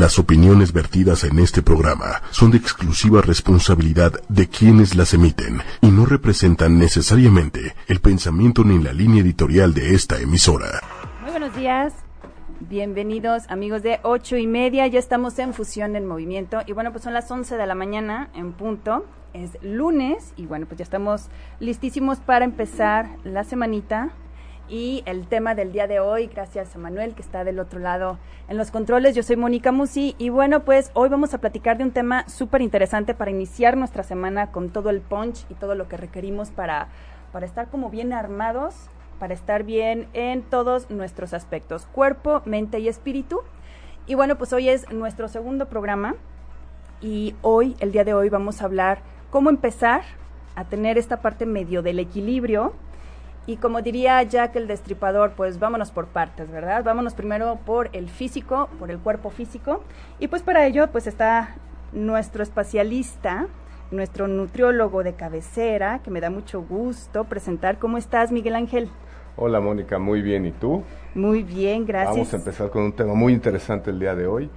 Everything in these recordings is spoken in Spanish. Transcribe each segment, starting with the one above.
Las opiniones vertidas en este programa son de exclusiva responsabilidad de quienes las emiten y no representan necesariamente el pensamiento ni la línea editorial de esta emisora. Muy buenos días. Bienvenidos amigos de ocho y media, ya estamos en Fusión en Movimiento y bueno pues son las 11 de la mañana en punto, es lunes y bueno pues ya estamos listísimos para empezar la semanita y el tema del día de hoy, gracias a Manuel que está del otro lado en los controles. Yo soy Mónica Musi y bueno, pues hoy vamos a platicar de un tema súper interesante para iniciar nuestra semana con todo el punch y todo lo que requerimos para, para estar como bien armados, para estar bien en todos nuestros aspectos, cuerpo, mente y espíritu. Y bueno, pues hoy es nuestro segundo programa y hoy, el día de hoy, vamos a hablar cómo empezar a tener esta parte medio del equilibrio y como diría Jack el Destripador, pues vámonos por partes, ¿verdad? Vámonos primero por el físico, por el cuerpo físico. Y pues para ello, pues está nuestro espacialista, nuestro nutriólogo de cabecera, que me da mucho gusto presentar. ¿Cómo estás, Miguel Ángel? Hola, Mónica, muy bien. ¿Y tú? Muy bien, gracias. Vamos a empezar con un tema muy interesante el día de hoy,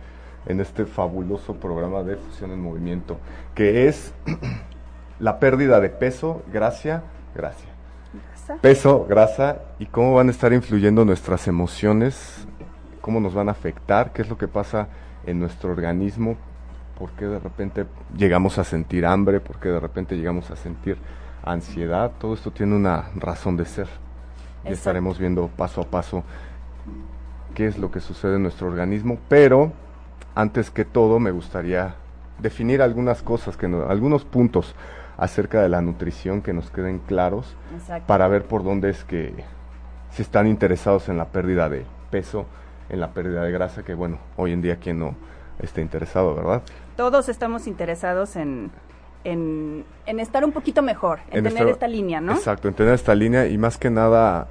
en este fabuloso programa de Fusión en Movimiento, que es la pérdida de peso, gracia, Peso, grasa y cómo van a estar influyendo nuestras emociones, cómo nos van a afectar, qué es lo que pasa en nuestro organismo, por qué de repente llegamos a sentir hambre, por qué de repente llegamos a sentir ansiedad. Todo esto tiene una razón de ser. Y estaremos viendo paso a paso qué es lo que sucede en nuestro organismo, pero antes que todo me gustaría definir algunas cosas, que algunos puntos acerca de la nutrición que nos queden claros para ver por dónde es que si están interesados en la pérdida de peso, en la pérdida de grasa, que bueno, hoy en día quien no esté interesado, ¿verdad? Todos estamos interesados en, en, estar un poquito mejor, en, tener esta línea, ¿no? Exacto, en tener esta línea y más que nada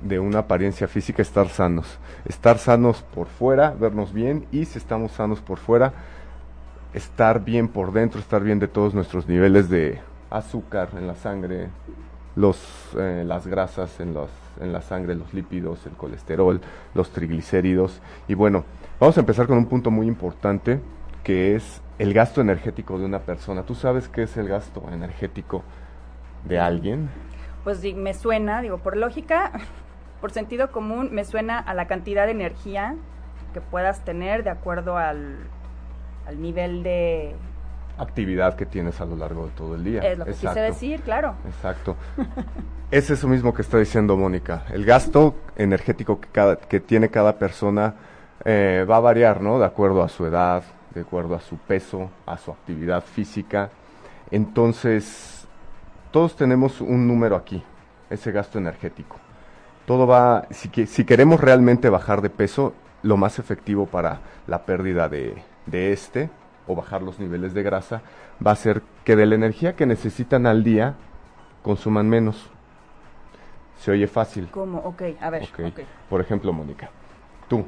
de una apariencia física, estar sanos. Estar sanos por fuera, vernos bien y si estamos sanos por fuera, estar bien por dentro, estar bien de todos nuestros niveles de azúcar en la sangre, los, eh, las grasas en, los, en la sangre, los lípidos, el colesterol, los triglicéridos. Y bueno, vamos a empezar con un punto muy importante que es el gasto energético de una persona. ¿Tú sabes qué es el gasto energético de alguien? Pues me suena, digo, por lógica, por sentido común, me suena a la cantidad de energía que puedas tener de acuerdo al al nivel de actividad que tienes a lo largo de todo el día. Es lo que quise decir, claro. Exacto. es eso mismo que está diciendo Mónica. El gasto energético que, cada, que tiene cada persona eh, va a variar, ¿no? De acuerdo a su edad, de acuerdo a su peso, a su actividad física. Entonces, todos tenemos un número aquí, ese gasto energético. Todo va, si, si queremos realmente bajar de peso, lo más efectivo para la pérdida de, de este o bajar los niveles de grasa va a ser que de la energía que necesitan al día consuman menos. Se oye fácil. ¿Cómo? Ok, a ver. Por ejemplo, Mónica, tú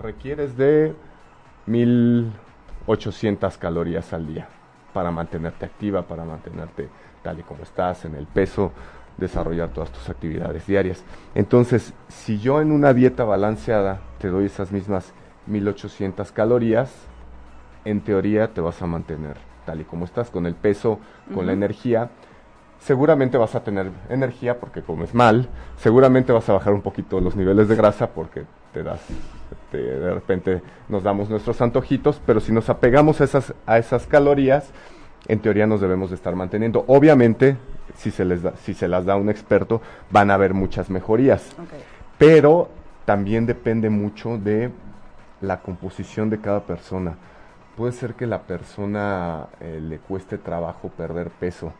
requieres de 1800 calorías al día para mantenerte activa, para mantenerte tal y como estás, en el peso, desarrollar todas tus actividades diarias. Entonces, si yo en una dieta balanceada te doy esas mismas 1800 calorías, en teoría te vas a mantener tal y como estás, con el peso, con la energía. Seguramente vas a tener energía porque comes mal, seguramente vas a bajar un poquito los niveles de grasa porque te das, de repente nos damos nuestros antojitos, pero si nos apegamos a esas, a esas calorías, en teoría nos debemos de estar manteniendo. Obviamente, si se, les da, si se las da un experto, van a haber muchas mejorías, pero también depende mucho de la composición de cada persona. Puede ser que la persona eh, le cueste trabajo perder peso,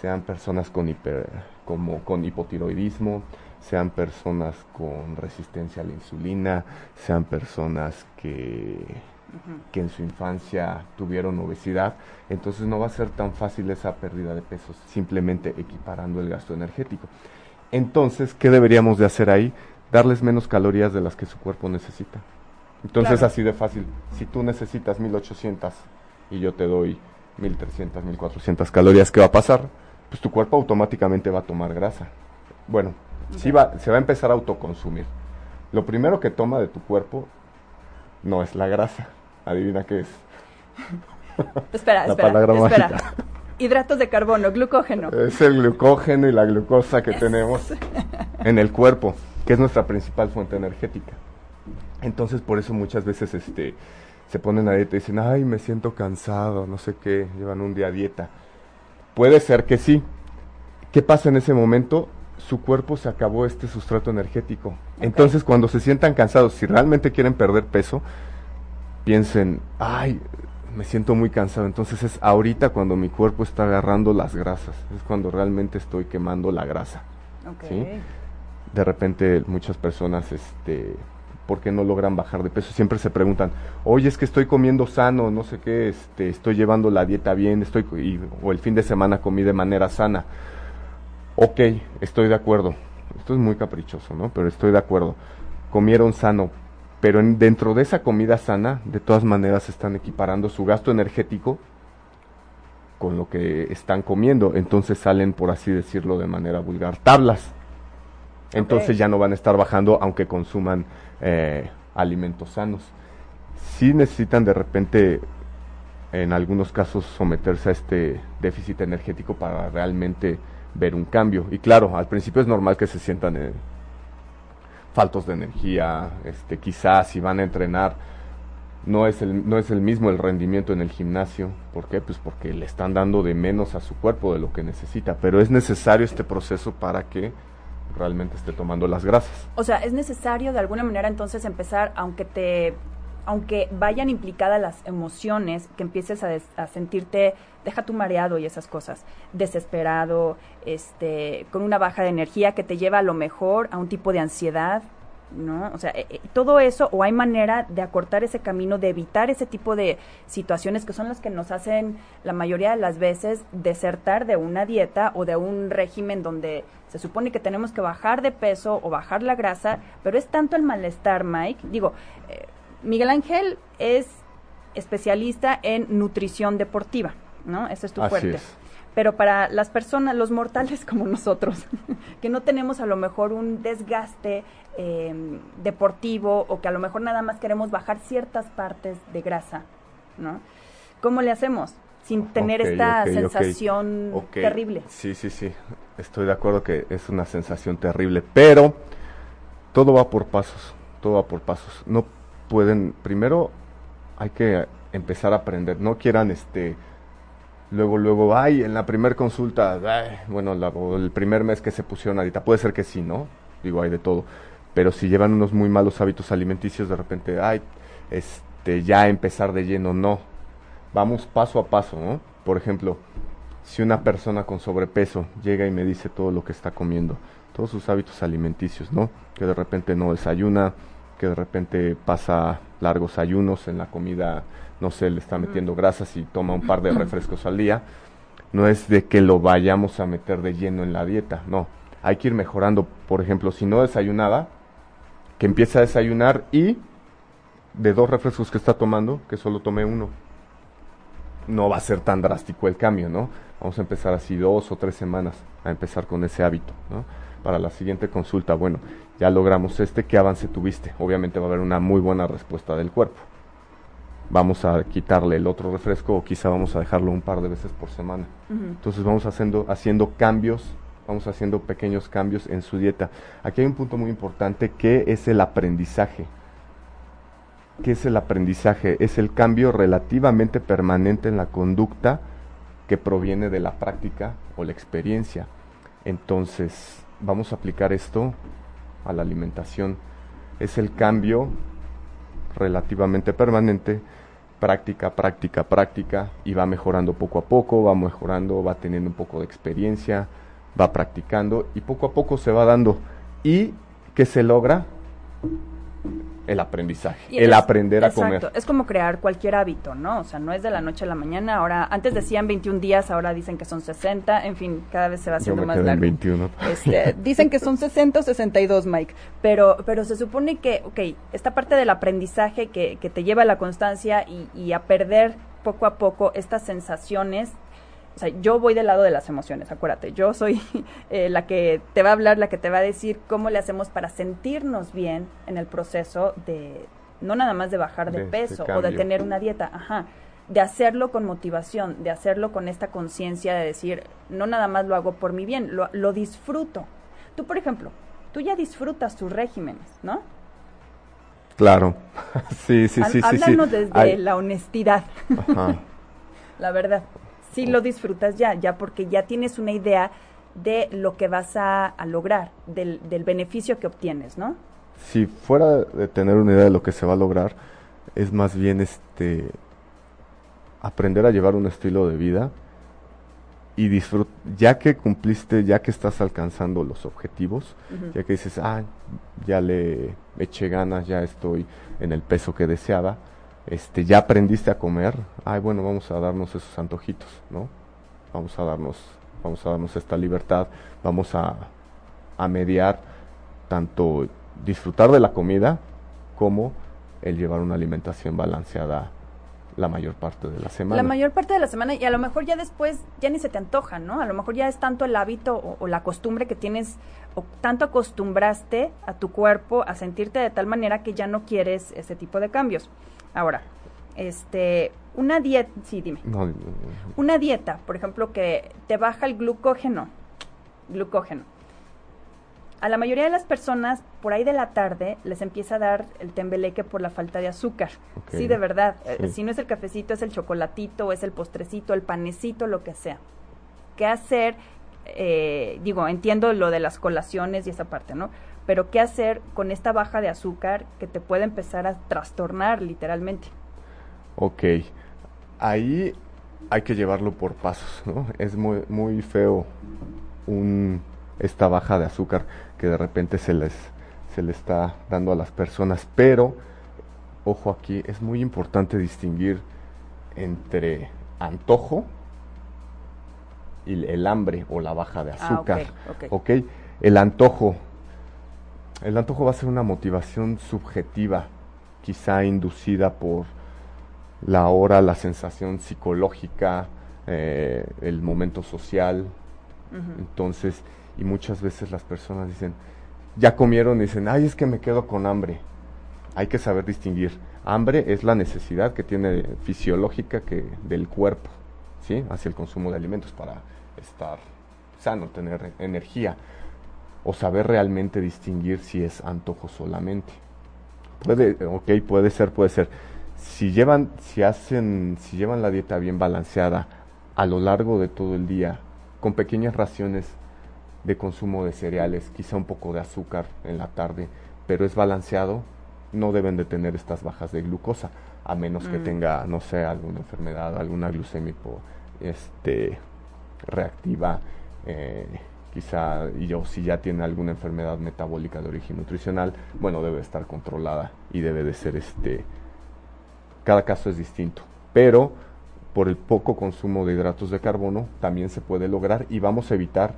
sean personas con, hiper, como, con hipotiroidismo, sean personas con resistencia a la insulina, sean personas que, que en su infancia tuvieron obesidad, entonces no va a ser tan fácil esa pérdida de peso simplemente equiparando el gasto energético. Entonces, ¿qué deberíamos de hacer ahí? Darles menos calorías de las que su cuerpo necesita. Entonces así de fácil, si tú necesitas 1800 y yo te doy 1300, 1400 calorías, ¿qué va a pasar? Pues tu cuerpo automáticamente va a tomar grasa. Bueno, sí va, se va a empezar a autoconsumir. Lo primero que toma de tu cuerpo no es la grasa. Adivina qué es. espera, La espera, palabra espera. mágica. Hidratos de carbono, glucógeno. Es el glucógeno y la glucosa que tenemos en el cuerpo, que es nuestra principal fuente energética. Entonces, por eso muchas veces este, se ponen a dieta y dicen, ay, me siento cansado, no sé qué, llevan un día a dieta. Puede ser que sí. ¿Qué pasa en ese momento? Su cuerpo se acabó este sustrato energético. Entonces, cuando se sientan cansados, si realmente quieren perder peso, piensen, ay, me siento muy cansado. Entonces es ahorita cuando mi cuerpo está agarrando las grasas, es cuando realmente estoy quemando la grasa. De repente muchas personas, este, ¿por qué no logran bajar de peso? Siempre se preguntan, oye, es que estoy comiendo sano, no sé qué, este, estoy llevando la dieta bien, estoy, y- o el fin de semana comí de manera sana. Ok, estoy de acuerdo. Esto es muy caprichoso, ¿no? Pero estoy de acuerdo. Comieron sano, pero en- dentro de esa comida sana, de todas maneras están equiparando su gasto energético con lo que están comiendo. Entonces salen, por así decirlo de manera vulgar, tablas. Entonces ya no van a estar bajando aunque consuman eh, alimentos sanos. Sí necesitan de repente, en algunos casos, someterse a este déficit energético para realmente ver un cambio. Y claro, al principio es normal que se sientan eh, faltos de energía, este, quizás si van a entrenar no es el no es el mismo el rendimiento en el gimnasio, ¿por qué? Pues porque le están dando de menos a su cuerpo de lo que necesita, pero es necesario este proceso para que realmente esté tomando las grasas. O sea, es necesario de alguna manera entonces empezar, aunque te, aunque vayan implicadas las emociones, que empieces a, des- a sentirte, deja tu mareado y esas cosas, desesperado, este, con una baja de energía que te lleva a lo mejor a un tipo de ansiedad, ¿no? O sea, eh, eh, todo eso, o hay manera de acortar ese camino, de evitar ese tipo de situaciones que son las que nos hacen la mayoría de las veces desertar de una dieta o de un régimen donde se supone que tenemos que bajar de peso o bajar la grasa, pero es tanto el malestar, Mike. Digo, eh, Miguel Ángel es especialista en nutrición deportiva, ¿no? Ese es tu Así fuerte. es. Pero para las personas, los mortales como nosotros, que no tenemos a lo mejor un desgaste eh, deportivo o que a lo mejor nada más queremos bajar ciertas partes de grasa, ¿no? ¿Cómo le hacemos? Sin tener esta sensación terrible. Sí, sí, sí. Estoy de acuerdo que es una sensación terrible, pero todo va por pasos, todo va por pasos. No pueden, primero hay que empezar a aprender, no quieran este luego luego, ay, en la primer consulta, bueno, el primer mes que se pusieron ahorita, puede ser que sí, ¿no? Digo, hay de todo. Pero si llevan unos muy malos hábitos alimenticios, de repente, ay, este, ya empezar de lleno, no. Vamos paso a paso, ¿no? Por ejemplo, si una persona con sobrepeso llega y me dice todo lo que está comiendo, todos sus hábitos alimenticios, ¿no? Que de repente no desayuna, que de repente pasa largos ayunos en la comida, no sé, le está metiendo grasas y toma un par de refrescos al día, no es de que lo vayamos a meter de lleno en la dieta, no. Hay que ir mejorando, por ejemplo, si no desayunaba, que empiece a desayunar y de dos refrescos que está tomando, que solo tome uno no va a ser tan drástico el cambio, ¿no? Vamos a empezar así dos o tres semanas a empezar con ese hábito, ¿no? Para la siguiente consulta, bueno, ya logramos este, ¿qué avance tuviste? Obviamente va a haber una muy buena respuesta del cuerpo. Vamos a quitarle el otro refresco o quizá vamos a dejarlo un par de veces por semana. Entonces vamos haciendo, haciendo cambios, vamos haciendo pequeños cambios en su dieta. Aquí hay un punto muy importante que es el aprendizaje. ¿Qué es el aprendizaje? Es el cambio relativamente permanente en la conducta que proviene de la práctica o la experiencia. Entonces, vamos a aplicar esto a la alimentación. Es el cambio relativamente permanente, práctica, práctica, práctica, y va mejorando poco a poco, va mejorando, va teniendo un poco de experiencia, va practicando, y poco a poco se va dando. ¿Y qué se logra? El aprendizaje, Y el es- aprender a exacto, comer. Es como crear cualquier hábito, ¿no? O sea, no es de la noche a la mañana. Ahora, antes decían 21 días, ahora dicen que son 60. En fin, cada vez se va Yo haciendo me más quedé en largo. 21. Este, dicen que son 60 o 62, Mike, pero, pero se supone que, ok, esta parte del aprendizaje que, que te lleva a la constancia y, y a perder poco a poco estas sensaciones, o sea, yo voy del lado de las emociones, acuérdate, yo soy eh, la que te va a hablar, la que te va a decir cómo le hacemos para sentirnos bien en el proceso de, no nada más de bajar de, peso o de tener una dieta, ajá, de hacerlo con motivación, de hacerlo con esta conciencia de decir, no nada más lo hago por mi bien, lo, lo disfruto. Tú, por ejemplo, tú ya disfrutas tus regímenes, ¿no? Claro, sí, sí, sí, sí. Háblanos desde la honestidad. Ajá. la verdad, sí lo disfrutas ya, ya porque ya tienes una idea de lo que vas a, lograr, del, del, beneficio que obtienes, ¿no? Si fuera de tener una idea de lo que se va a lograr, es más bien este aprender a llevar un estilo de vida y disfrutar, ya que cumpliste, ya que estás alcanzando los objetivos, ya que dices, ah, ya le eché ganas, ya estoy en el peso que deseaba, este, ya aprendiste a comer, ay, bueno, vamos a darnos esos antojitos, ¿no? Vamos a darnos, vamos a darnos esta libertad, vamos a, a mediar tanto disfrutar de la comida como el llevar una alimentación balanceada la mayor parte de la semana. La mayor parte de la semana y a lo mejor ya después ya ni se te antoja, ¿no? A lo mejor ya es tanto el hábito o, la costumbre que tienes o tanto acostumbraste a tu cuerpo a sentirte de tal manera que ya no quieres ese tipo de cambios. Ahora, este, una dieta, sí, dime. Una dieta, por ejemplo, que te baja el glucógeno, glucógeno a la mayoría de las personas, por ahí de la tarde, les empieza a dar el tembeleque por la falta de azúcar. Sí, de verdad. Eh, si no es el cafecito, es el chocolatito, es el postrecito, el panecito, lo que sea. ¿Qué hacer? Eh, digo, entiendo lo de las colaciones y esa parte, ¿no? Pero ¿qué hacer con esta baja de azúcar que te puede empezar a trastornar literalmente? Ok. Ahí hay que llevarlo por pasos, ¿no? Es muy, muy feo un esta baja de azúcar que de repente se les, se le está dando a las personas. Pero, ojo aquí, es muy importante distinguir entre antojo y el hambre o la baja de ah, azúcar. ok, el antojo. El antojo va a ser una motivación subjetiva, quizá inducida por la hora, la sensación psicológica, eh, el momento social. Entonces, y muchas veces las personas dicen, ya comieron y dicen, ay, es que me quedo con hambre. Hay que saber distinguir. Hambre es la necesidad que tiene fisiológica que del cuerpo, ¿sí? Hacia el consumo de alimentos para estar sano, tener energía o saber realmente distinguir si es antojo solamente. Puede, ok, puede ser, puede ser. Si llevan, si hacen, si llevan la dieta bien balanceada a lo largo de todo el día, con pequeñas raciones de consumo de cereales, quizá un poco de azúcar en la tarde, pero es balanceado, no deben de tener estas bajas de glucosa, a menos que mm. tenga, no sé, alguna enfermedad, alguna glucémico este, reactiva, eh, quizá, y yo, si ya tiene alguna enfermedad metabólica de origen nutricional, bueno, debe estar controlada y debe de ser, este, cada caso es distinto, pero por el poco consumo de hidratos de carbono también se puede lograr y vamos a evitar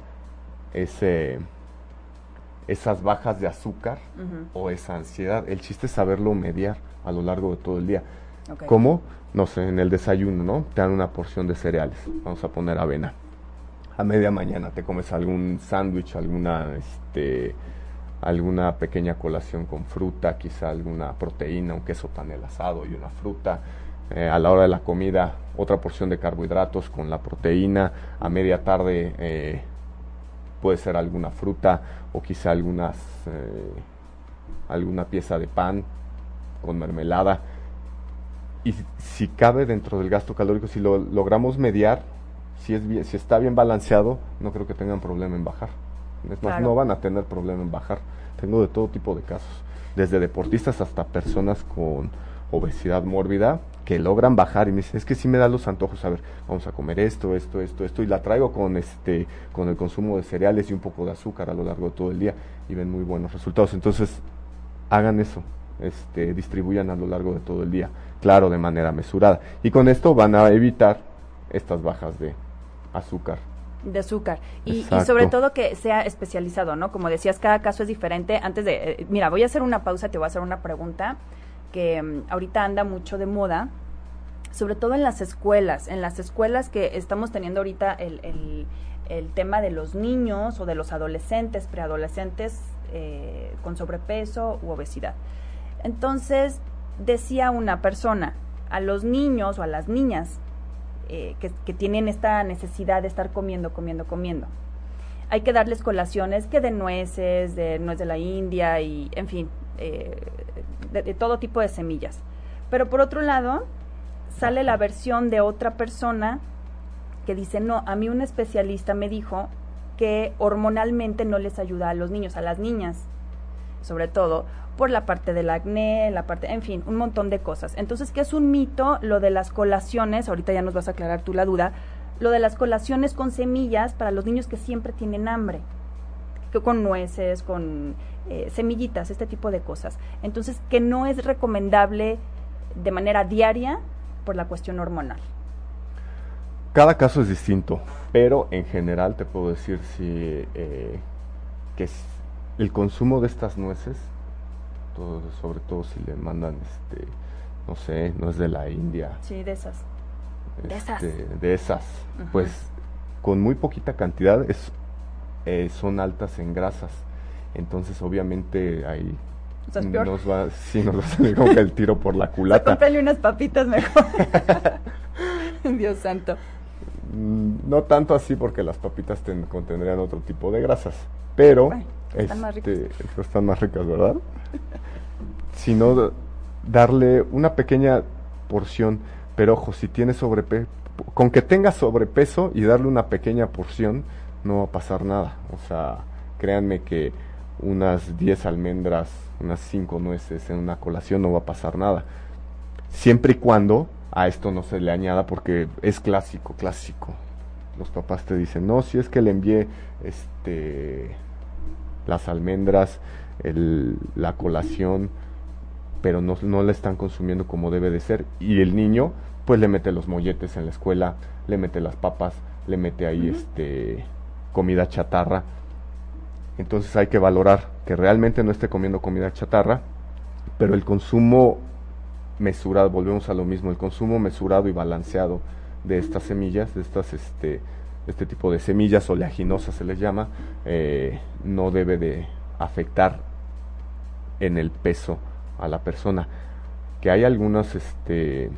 ese, esas bajas de azúcar o esa ansiedad. El chiste es saberlo mediar a lo largo de todo el día. Como, no sé, en el desayuno, ¿no? Te dan una porción de cereales. Vamos a poner avena. A media mañana te comes algún sándwich, alguna, este, alguna pequeña colación con fruta, quizá alguna proteína, un queso panel asado y una fruta. Eh, a la hora de la comida, otra porción de carbohidratos con la proteína. A media tarde, eh, puede ser alguna fruta o quizá algunas, eh, alguna pieza de pan con mermelada. Y si cabe dentro del gasto calórico, si lo logramos mediar, si, es bien, si está bien balanceado, no creo que tengan problema en bajar. Es más, no van a tener problema en bajar. Tengo de todo tipo de casos, desde deportistas hasta personas con obesidad mórbida que logran bajar y me dicen, es que sí me da los antojos, a ver, vamos a comer esto, esto, esto, esto, y la traigo con este, con el consumo de cereales y un poco de azúcar a lo largo de todo el día y ven muy buenos resultados. Entonces, hagan eso, este, distribuyan a lo largo de todo el día, claro, de manera mesurada. Y con esto van a evitar estas bajas de azúcar. De azúcar. Y, y, sobre todo que sea especializado, ¿no? Como decías, cada caso es diferente. Antes de, eh, mira, voy a hacer una pausa, te voy a hacer una pregunta que mm, ahorita anda mucho de moda, sobre todo en las escuelas, en las escuelas que estamos teniendo ahorita el, el, tema de los niños o de los adolescentes, preadolescentes eh, con sobrepeso u obesidad. Entonces, decía una persona, a los niños o a las niñas eh, que, tienen esta necesidad de estar comiendo, comiendo, comiendo, hay que darles colaciones que de nueces, de nuez de la India y, en fin, eh, de, de todo tipo de semillas. Pero por otro lado, sale la versión de otra persona que dice, no, a mí un especialista me dijo que hormonalmente no les ayuda a los niños, a las niñas, sobre todo por la parte del acné, la parte, en fin, un montón de cosas. Entonces, ¿qué es un mito? Lo de las colaciones, ahorita ya nos vas a aclarar tú la duda, lo de las colaciones con semillas para los niños que siempre tienen hambre, que con nueces, con eh, semillitas, este tipo de cosas. Entonces, que no es recomendable de manera diaria por la cuestión hormonal. Cada caso es distinto, pero en general te puedo decir si, eh, que el consumo de estas nueces, todo, sobre todo si le mandan, este, no sé, nuez de la India. Sí, de esas. De esas. este, de esas, pues con muy poquita cantidad es, eh, son altas en grasas. Entonces, obviamente, ahí O sea, es nos va, sí, nos va a salir como que el tiro por la O sea, culata. cómprale unas papitas mejor. Dios santo. Mm, No tanto así porque las papitas ten- contendrían otro tipo de grasas, pero Bueno, están más ricas. este, pero están más ricas, ¿verdad? Sino darle una pequeña porción, pero ojo, si tiene sobrepeso, con que tenga sobrepeso y darle una pequeña porción, no va a pasar nada. O sea, créanme que unas 10 almendras, unas 5 nueces en una colación no va a pasar nada siempre y cuando a esto no se le añada porque es clásico, clásico. Los papás te dicen, no, si es que le envié este las almendras, el- la colación, pero no, no la están consumiendo como debe de ser. Y el niño, pues le mete los molletes en la escuela, le mete las papas, le mete ahí este comida chatarra. Entonces hay que valorar que realmente no esté comiendo comida chatarra, pero el consumo mesurado, volvemos a lo mismo, el consumo mesurado y balanceado de estas semillas, de estas este este tipo de semillas oleaginosas se les llama, eh, no debe de afectar en el peso a la persona. Que hay algunos este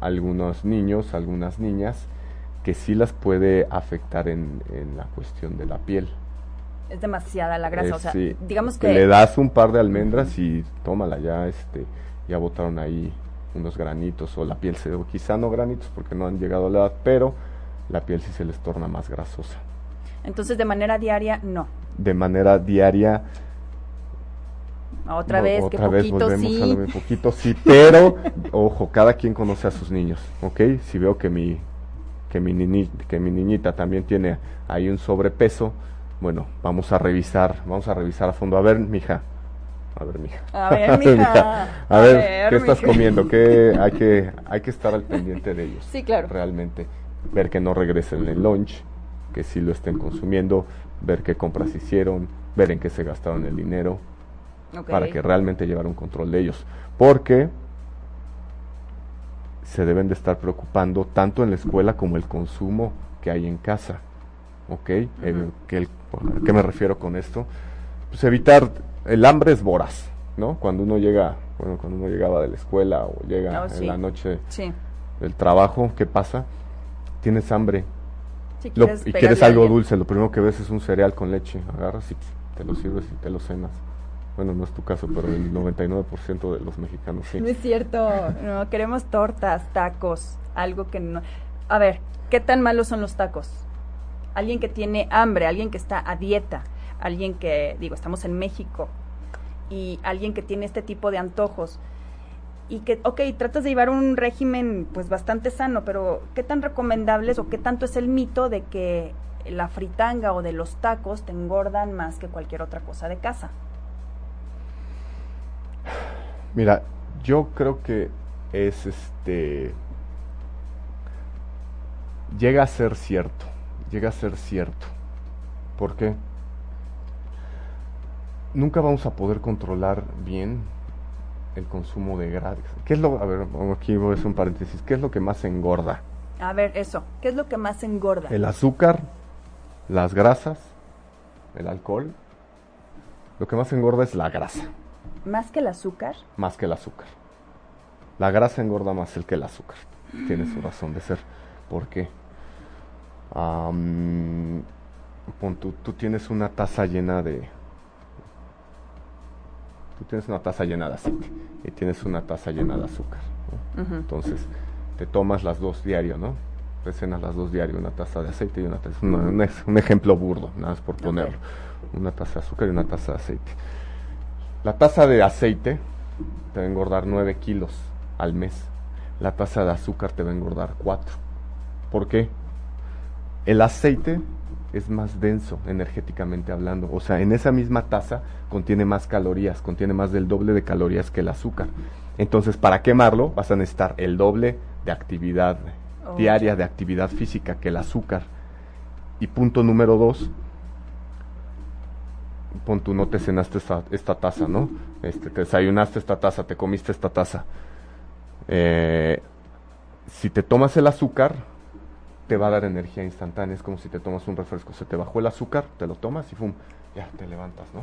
algunos niños, algunas niñas que sí las puede afectar en, en la cuestión de la piel. Es demasiada la grasa. Eh, o sea, sí. digamos Que le das un par de almendras y tómala ya, este, ya botaron ahí unos granitos o la piel se, o quizá no granitos porque no han llegado a la edad, pero la piel sí se les torna más grasosa. Entonces, de manera diaria, no. De manera diaria. Otra vez, otra que vez poquito volvemos sí. a lo mismo, poquito sí, pero ojo, cada quien conoce a sus niños, ¿ok? Si veo que mi que mi niñi- que mi niñita también tiene ahí un sobrepeso, bueno, vamos a revisar, vamos a revisar a fondo. A ver, mija. A ver, mija. A ver, mija. A ver, ¿qué estás comiendo? ¿Qué hay que hay que estar al pendiente de ellos. Sí, claro. Realmente ver que no regresen el lunch, que sí lo estén consumiendo, ver qué compras hicieron, ver en qué se gastaron el dinero para que realmente llevar un control de ellos. Porque se deben de estar preocupando tanto en la escuela como el consumo que hay en casa. ¿Ok? Eh, que el- ¿A qué me refiero con esto? Pues evitar, el hambre es voraz, ¿no? Cuando uno llega, bueno, cuando uno llegaba de la escuela o llega Oh, en la noche Sí. del trabajo, ¿qué pasa? Tienes hambre Si lo- quieres y quieres algo dulce, lo primero que ves es un cereal con leche, agarras y te lo sirves y te lo cenas. Bueno, no es tu caso, pero el 99% de los mexicanos sí. No es cierto. No, queremos tortas, tacos, algo que no. A ver, ¿qué tan malos son los tacos? Alguien que tiene hambre, alguien que está a dieta, alguien que, digo, estamos en México, y alguien que tiene este tipo de antojos. Y que, ok, tratas de llevar un régimen pues bastante sano, pero ¿qué tan recomendables o qué tanto es el mito de que la fritanga o de los tacos te engordan más que cualquier otra cosa de casa? Mira, yo creo que es este. Llega a ser cierto. Llega a ser cierto. ¿Por qué? Nunca vamos a poder controlar bien el consumo de grasas. ¿Qué es lo.? A ver, aquí voy a hacer un paréntesis. ¿Qué es lo que más engorda? A ver, eso, ¿qué es lo que más engorda? El azúcar, las grasas, el alcohol. Lo que más engorda es la grasa. ¿Más que el azúcar? Más que el azúcar. La grasa engorda más el que el azúcar. Tiene su razón de ser. ¿Por qué? tú, tienes una taza llena de... Tú tienes una taza llena de aceite y tienes una taza llena de azúcar. Entonces, te tomas las dos diario, ¿no? Te cenas las dos diario, una taza de aceite y una taza... Un, un ejemplo burdo, nada más por ponerlo. Una taza de azúcar y una taza de aceite. La taza de aceite te va a engordar 9 kilos al mes. La taza de azúcar te va a engordar 4. ¿Por qué? El aceite es más denso energéticamente hablando. O sea, en esa misma taza contiene más calorías, contiene más del doble de calorías que el azúcar. Entonces, para quemarlo vas a necesitar el doble de actividad oh. diaria, de actividad física que el azúcar. Y punto número dos, pon tú no te cenaste esta, taza, ¿no? Este, te desayunaste esta taza, te comiste esta taza. Eh, si te tomas el azúcar, te va a dar energía instantánea. Es como si te tomas un refresco. Se te bajó el azúcar, te lo tomas y ¡fum! Ya te levantas, ¿no?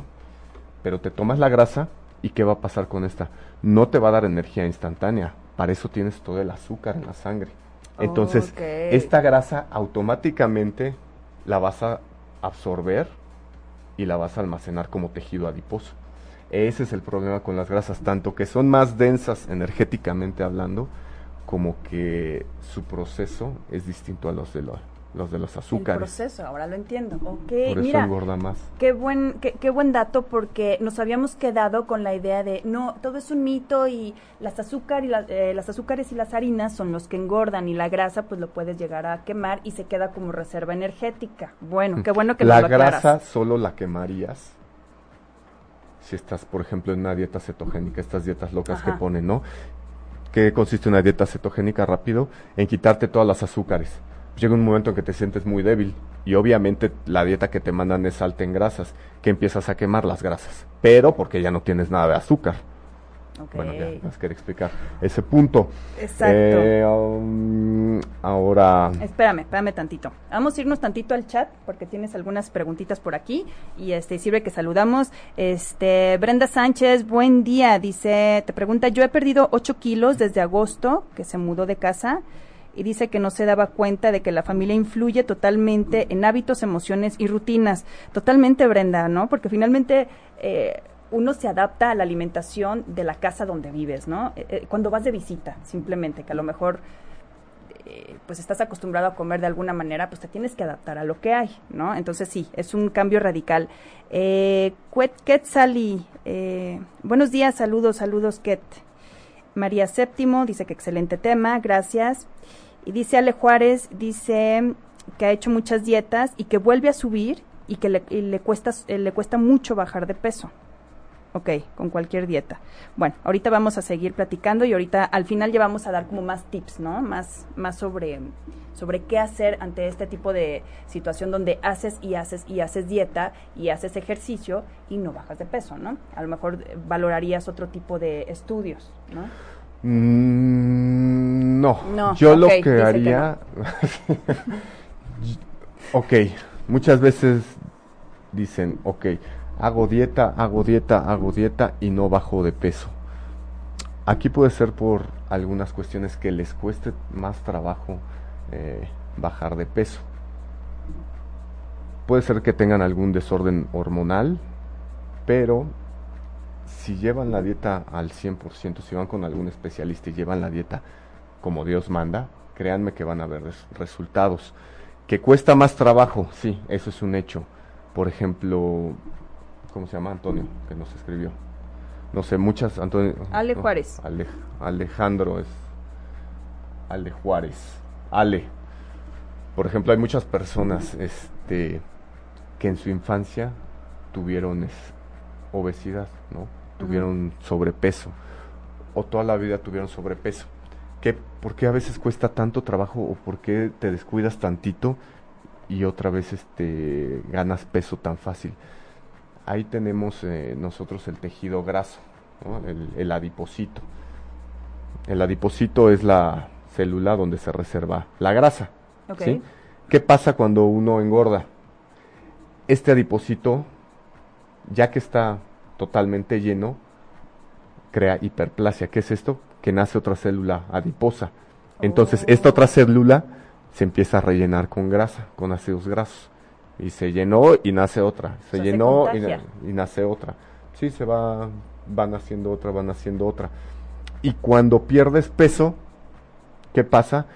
Pero te tomas la grasa y ¿qué va a pasar con esta? No te va a dar energía instantánea. Para eso tienes todo el azúcar en la sangre. Entonces, esta grasa automáticamente la vas a absorber y la vas a almacenar como tejido adiposo. Ese es el problema con las grasas, tanto que son más densas energéticamente hablando, como que su proceso es distinto a los de los, los de los azúcares. El proceso, ahora lo entiendo. Por eso engorda más. Qué buen, qué, buen dato porque nos habíamos quedado con la idea de no, todo es un mito y las azúcar y eh, las azúcares y las harinas son los que engordan y la grasa pues lo puedes llegar a quemar y se queda como reserva energética. Bueno, qué bueno que la lo grasa solo la quemarías si estás, por ejemplo, en una dieta cetogénica, estas dietas locas que ponen, ¿no? Que consiste una dieta cetogénica rápido? En quitarte todas las azúcares. Llega un momento en que te sientes muy débil y obviamente la dieta que te mandan es alta en grasas, que empiezas a quemar las grasas, pero porque ya no tienes nada de azúcar. Bueno, ya nos quiere explicar ese punto. Exacto. Eh, um, ahora. Espérame, espérame tantito. Vamos a irnos tantito al chat porque tienes algunas preguntitas por aquí y este sirve que saludamos. Este Brenda Sánchez, buen día. Dice, te pregunta, yo he perdido 8 kilos desde agosto que se mudó de casa y dice que no se daba cuenta de que la familia influye totalmente en hábitos, emociones y rutinas. Totalmente, Brenda, ¿no? Porque finalmente eh, uno se adapta a la alimentación de la casa donde vives, ¿no? Eh, eh, cuando vas de visita, simplemente, que a lo mejor eh, pues estás acostumbrado a comer de alguna manera, pues te tienes que adaptar a lo que hay, ¿no? Entonces sí, es un cambio radical. Eh, Quetzali, eh, buenos días, saludos, saludos, Ket. María Séptimo dice que excelente tema, gracias. Y dice Ale Juárez, dice que ha hecho muchas dietas y que vuelve a subir y que le, le cuesta, le cuesta mucho bajar de peso. Ok, con cualquier dieta. Bueno, ahorita vamos a seguir platicando y ahorita al final ya vamos a dar como más tips, ¿no? Más, más sobre, sobre qué hacer ante este tipo de situación donde haces y haces y haces dieta y haces ejercicio y no bajas de peso, ¿no? A lo mejor valorarías otro tipo de estudios, ¿no? Mm, no. yo lo que haría... ok, muchas veces dicen, ok, hago dieta, hago dieta, hago dieta y no bajo de peso. Aquí puede ser por algunas cuestiones que les cueste más trabajo eh, bajar de peso. Puede ser que tengan algún desorden hormonal, pero si llevan la dieta al 100%, si van con algún especialista y llevan la dieta como Dios manda, créanme que van a ver resultados. Que cuesta más trabajo, sí, eso es un hecho. Por ejemplo, ¿cómo se llama? Antonio, que nos escribió. No sé, muchas, Antonio. Ale Juárez. Alejandro es. Ale Juárez. Ale. Por ejemplo, hay muchas personas este, que en su infancia tuvieron obesidad, ¿no? Tuvieron sobrepeso. O toda la vida tuvieron sobrepeso. ¿Qué, ¿Por qué a veces cuesta tanto trabajo o por qué te descuidas tantito y otra vez este, ganas peso tan fácil? Ahí tenemos eh, nosotros el tejido graso, el, adiposito. El adiposito es la célula donde se reserva la grasa. ¿Qué pasa cuando uno engorda? Este adiposito, ya que está totalmente lleno, crea hiperplasia. ¿Qué es esto? Que nace otra célula adiposa. Entonces, esta otra célula se empieza a rellenar con grasa, con ácidos grasos. Y se llenó y nace otra. Se llenó y, nace otra. Sí, se va, van haciendo otra, van haciendo otra. Y cuando pierdes peso, ¿qué pasa?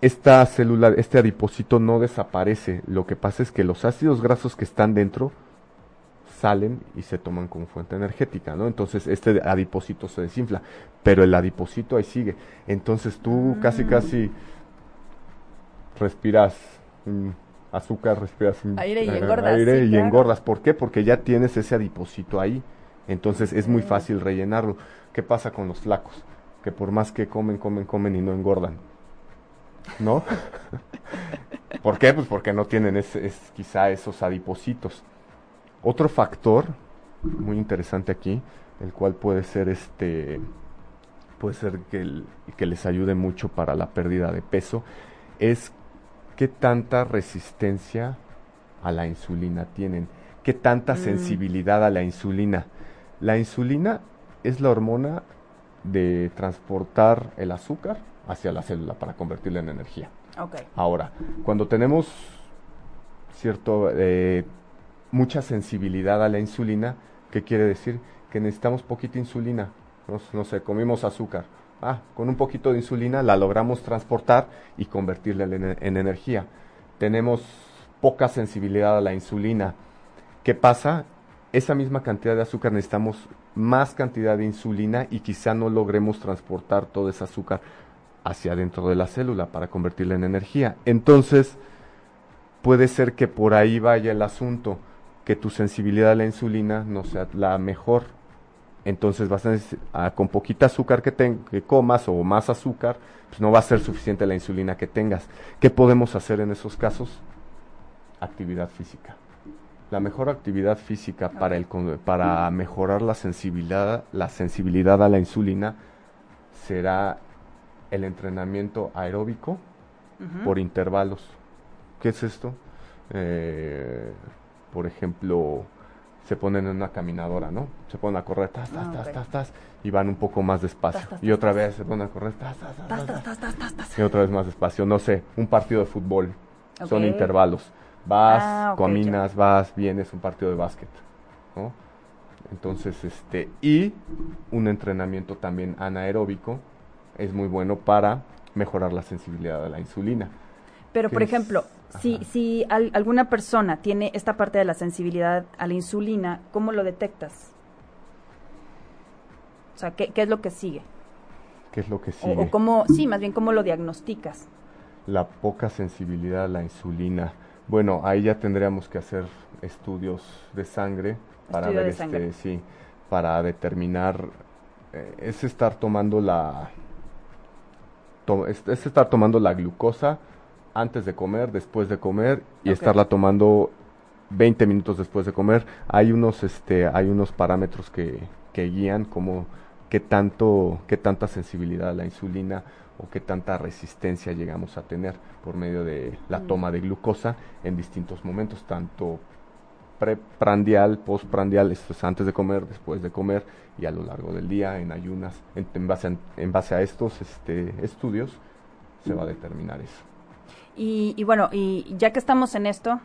Esta célula, este adipocito no desaparece. Lo que pasa es que los ácidos grasos que están dentro salen y se toman como fuente energética, ¿no? Entonces este adipocito se desinfla, pero el adipocito ahí sigue. Entonces tú casi mm. casi respiras azúcar, respiras aire y engordas. Aire y engordas. ¿Por qué? Porque ya tienes ese adipocito ahí. Entonces es muy fácil rellenarlo. ¿Qué pasa con los flacos? Que por más que comen, comen, comen y no engordan. ¿No? ¿Por qué? Pues porque no tienen ese, quizá esos adipocitos. Otro factor muy interesante aquí, el cual puede ser este puede ser que, que les ayude mucho para la pérdida de peso, es qué tanta resistencia a la insulina tienen, qué tanta mm. sensibilidad a la insulina. La insulina es la hormona de transportar el azúcar hacia la célula para convertirla en energía. Ahora, cuando tenemos cierto eh, mucha sensibilidad a la insulina, ¿qué quiere decir? Que necesitamos poquita insulina. No, sé, comimos azúcar. Ah, con un poquito de insulina la logramos transportar y convertirla en, en energía. Tenemos poca sensibilidad a la insulina. ¿Qué pasa? Esa misma cantidad de azúcar necesitamos más cantidad de insulina y quizá no logremos transportar todo ese azúcar hacia dentro de la célula para convertirla en energía. Entonces, puede ser que por ahí vaya el asunto que tu sensibilidad a la insulina no sea la mejor. Entonces vas a, con poquita azúcar que, que comas o más azúcar, pues no va a ser suficiente la insulina que tengas. ¿Qué podemos hacer en esos casos? Actividad física. La mejor actividad física para, el, para mejorar la sensibilidad, la sensibilidad a la insulina será el entrenamiento aeróbico por intervalos. ¿Qué es esto? Eh, por ejemplo, se ponen en una caminadora, ¿no? Se ponen a correr, tas, tas, tas, tas, tas, y van un poco más despacio. y otra vez se ponen a correr, tas, tas, tas, tas, y otra vez más despacio. No sé, un partido de fútbol, son intervalos. Vas, caminas, vas, vienes, un partido de básquet, ¿no? Entonces, este, y un entrenamiento también anaeróbico es muy bueno para mejorar la sensibilidad a la insulina. Pero, por ejemplo, si, si alguna persona tiene esta parte de la sensibilidad a la insulina, ¿cómo lo detectas? O sea, ¿qué, es lo que sigue? ¿Qué es lo que sigue? O, cómo, sí, más bien, ¿cómo lo diagnosticas? La poca sensibilidad a la insulina. Bueno, ahí ya tendríamos que hacer estudios de sangre para ver este, sí, para determinar eh, es estar tomando la es estar tomando la glucosa antes de comer, después de comer y estarla tomando 20 minutos después de comer. Hay unos, este, hay unos parámetros que, que guían como qué tanto, qué tanta sensibilidad a la insulina o qué tanta resistencia llegamos a tener por medio de la mm. toma de glucosa en distintos momentos, tanto preprandial, postprandial, esto es antes de comer, después de comer y a lo largo del día, en ayunas. En, base, a, en base a estos este, estudios se va a determinar eso. Y, bueno, y ya que estamos en esto,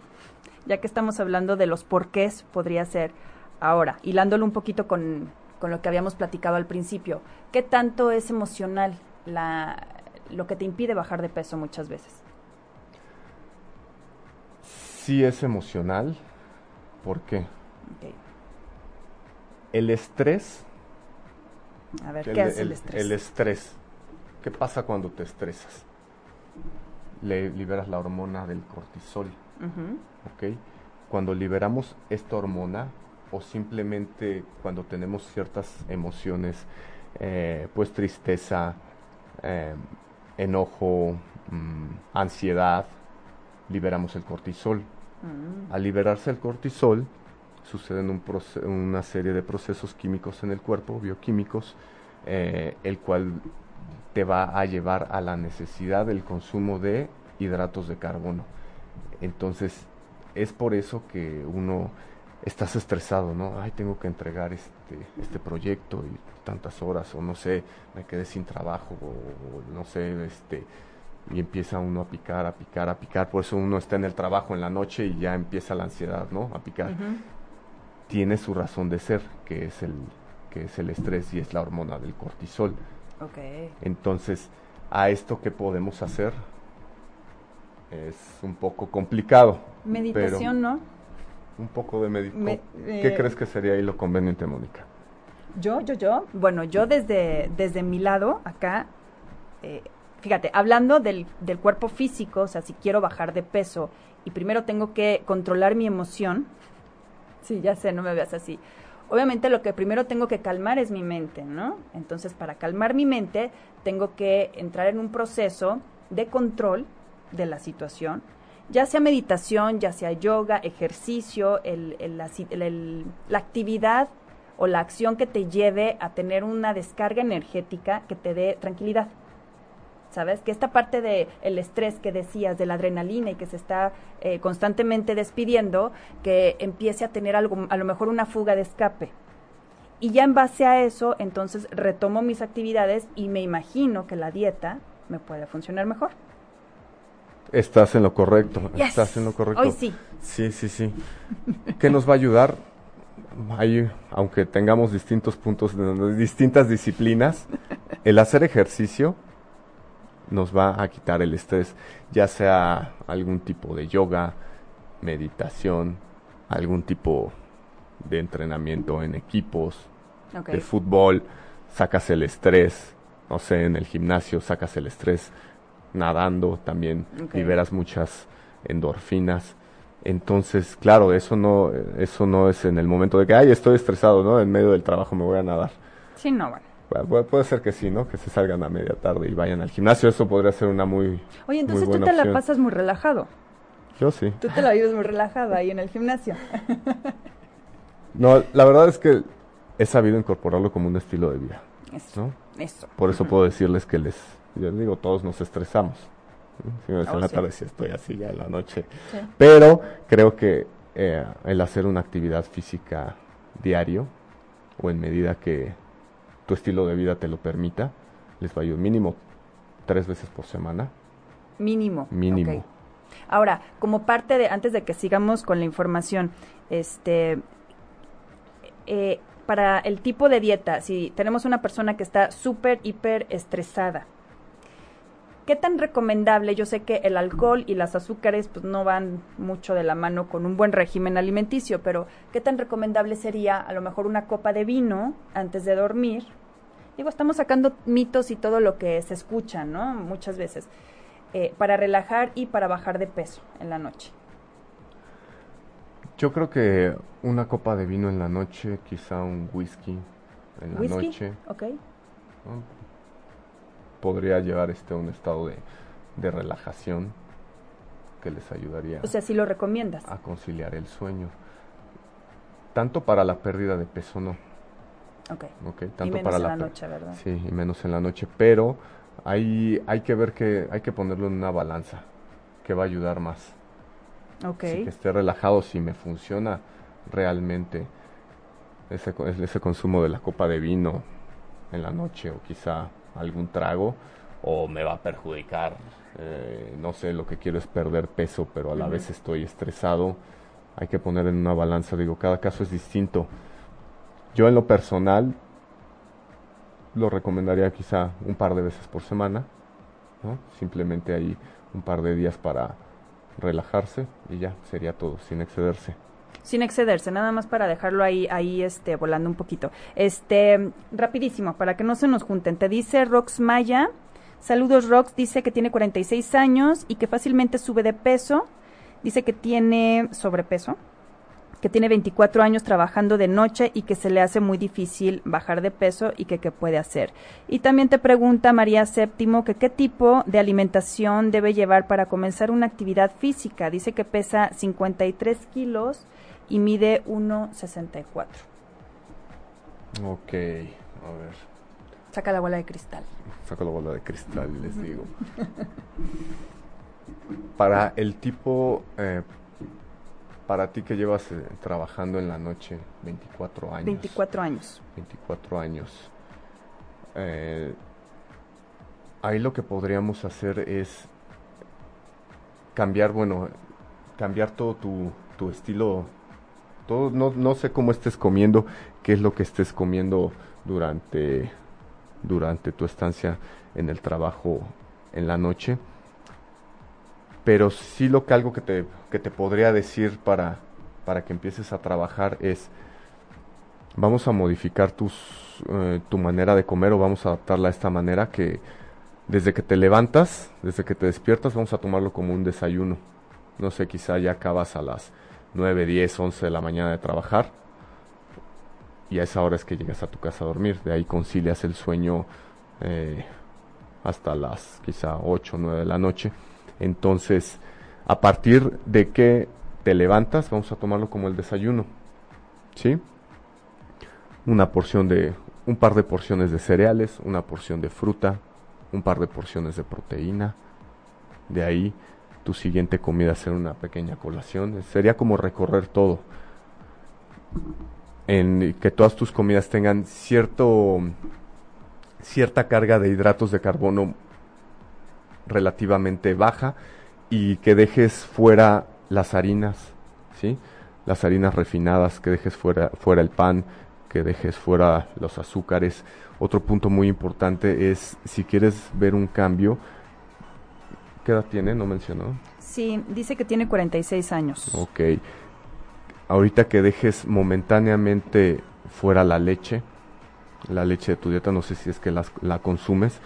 ya que estamos hablando de los porqués, podría ser ahora, hilándolo un poquito con, con lo que habíamos platicado al principio, ¿qué tanto es emocional la, lo que te impide bajar de peso muchas veces? Sí es emocional. ¿Por qué? El estrés. A ver, ¿qué hace el estrés? El estrés. ¿Qué pasa cuando te estresas? Le liberas la hormona del cortisol. Cuando liberamos esta hormona o simplemente cuando tenemos ciertas emociones, eh, pues tristeza, eh, enojo, mm, ansiedad, liberamos el cortisol. Mm. Al liberarse el cortisol, suceden un una serie de procesos químicos en el cuerpo, bioquímicos, eh, el cual te va a llevar a la necesidad del consumo de hidratos de carbono. Entonces, es por eso que uno estás estresado, ¿no? Ay, tengo que entregar este, este proyecto y tantas horas, o no sé, me quedé sin trabajo, o, no sé, este, y empieza uno a picar, a picar, a picar, por eso uno está en el trabajo en la noche y ya empieza la ansiedad, ¿no? A picar. Tiene su razón de ser, que es el que es el estrés y es la hormona del cortisol. Okay. Entonces, a esto que podemos hacer es un poco complicado. Meditación, ¿no? Un poco de meditación. ¿Qué eh, crees que sería ahí lo conveniente, Mónica? Yo, yo, yo. Bueno, yo desde, desde mi lado, acá, eh, fíjate, hablando del, del cuerpo físico, o sea, si quiero bajar de peso y primero tengo que controlar mi emoción, sí, ya sé, no me veas así. Obviamente lo que primero tengo que calmar es mi mente, ¿no? Entonces, para calmar mi mente, tengo que entrar en un proceso de control de la situación, ya sea meditación, ya sea yoga, ejercicio, el, la actividad o la acción que te lleve a tener una descarga energética que te dé tranquilidad. ¿Sabes? Que esta parte del el estrés que decías, de la adrenalina y que se está eh, constantemente despidiendo, que empiece a tener algo, a lo mejor una fuga de escape. Y ya en base a eso, entonces retomo mis actividades y me imagino que la dieta me puede funcionar mejor. Estás en lo correcto, estás en lo correcto. Hoy sí. Sí, sí, sí. ¿Qué nos va a ayudar? Ahí, aunque tengamos distintos puntos, de, distintas disciplinas, el hacer ejercicio nos va a quitar el estrés, ya sea algún tipo de yoga, meditación, algún tipo de entrenamiento en equipos, de fútbol, sacas el estrés, no sé, en el gimnasio sacas el estrés, nadando también liberas muchas endorfinas. Entonces, claro, eso no, eso no es en el momento de que, ay, estoy estresado, ¿no? En medio del trabajo me voy a nadar. Sí, no, bueno. Puede ser que sí, ¿no? Que se salgan a media tarde y vayan al gimnasio. Eso podría ser una muy. Oye, entonces tú te la pasas muy relajado. Yo sí. Tú te la vives muy relajado ahí en el gimnasio. no, la verdad es que he sabido incorporarlo como un estilo de vida. Eso. Eso. Por eso puedo decirles que les yo digo, todos nos estresamos. Si me oh, la tarde, si estoy así ya en la noche. Pero creo que eh, el hacer una actividad física diario o en medida que tu estilo de vida te lo permita, les va a ayudar mínimo tres veces por semana. Mínimo. Mínimo. Ahora, como parte de, antes de que sigamos con la información, este, eh, para el tipo de dieta, si tenemos una persona que está súper, hiper estresada, ¿Qué tan recomendable? Yo sé que el alcohol y las azúcares pues no van mucho de la mano con un buen régimen alimenticio, pero ¿qué tan recomendable sería a lo mejor una copa de vino antes de dormir? Digo, estamos sacando mitos y todo lo que se escucha, ¿no? Muchas veces, eh, para relajar y para bajar de peso en la noche. Yo creo que una copa de vino en la noche, quizá un whisky en la noche. Ok podría llevar este a un estado de, relajación que les ayudaría. O sea, si lo recomiendas. A conciliar el sueño. Tanto para la pérdida de peso no. Ok. okay tanto y menos para en la, noche, ¿verdad? Sí, y menos en la noche. Pero hay, hay que ver que hay que ponerlo en una balanza que va a ayudar más. Ok. que esté relajado, si me funciona realmente ese, ese consumo de la copa de vino en la noche o quizá algún trago o me va a perjudicar. Eh, no sé, lo que quiero es perder peso, pero a la vez estoy estresado. Hay que poner en una balanza, digo, cada caso es distinto. Yo en lo personal lo recomendaría quizá un par de veces por semana, ¿no? simplemente ahí un par de días para relajarse y ya sería todo, sin excederse sin excederse, nada más para dejarlo ahí, ahí este, volando un poquito. Este, rapidísimo, para que no se nos junten. Te dice Rox Maya, saludos Rox, dice que tiene 46 años y que fácilmente sube de peso, dice que tiene sobrepeso, que tiene 24 años trabajando de noche y que se le hace muy difícil bajar de peso y que qué puede hacer. Y también te pregunta María Séptimo que qué tipo de alimentación debe llevar para comenzar una actividad física. Dice que pesa 53 kilos y mide 1,64. Ok, a ver. Saca la bola de cristal. Saca la bola de cristal, les digo. Para el tipo, eh, para ti que llevas eh, trabajando en la noche 24 años. 24 años. 24 años. Eh, ahí lo que podríamos hacer es cambiar, bueno, cambiar todo tu, tu estilo. No, no sé cómo estés comiendo, qué es lo que estés comiendo durante, durante tu estancia en el trabajo en la noche pero sí lo que algo que te, que te podría decir para, para que empieces a trabajar es, vamos a modificar tus, eh, tu manera de comer o vamos a adaptarla a esta manera que desde que te levantas, desde que te despiertas, vamos a tomarlo como un desayuno. No sé, quizá ya acabas a las 9, 10, 11 de la mañana de trabajar y a esa hora es que llegas a tu casa a dormir. De ahí concilias el sueño eh, hasta las quizá 8, 9 de la noche entonces, a partir de que te levantas, vamos a tomarlo como el desayuno. ¿Sí? Una porción de, un par de porciones de cereales, una porción de fruta, un par de porciones de proteína. De ahí, tu siguiente comida será una pequeña colación. Sería como recorrer todo. En que todas tus comidas tengan cierto, cierta carga de hidratos de carbono relativamente baja y que dejes fuera las harinas, ¿sí? Las harinas refinadas, que dejes fuera, fuera el pan, que dejes fuera los azúcares. Otro punto muy importante es, si quieres ver un cambio, ¿qué edad tiene? ¿No mencionó? Sí, dice que tiene 46 años. Ok. Ahorita que dejes momentáneamente fuera la leche, la leche de tu dieta, no sé si es que la consumes,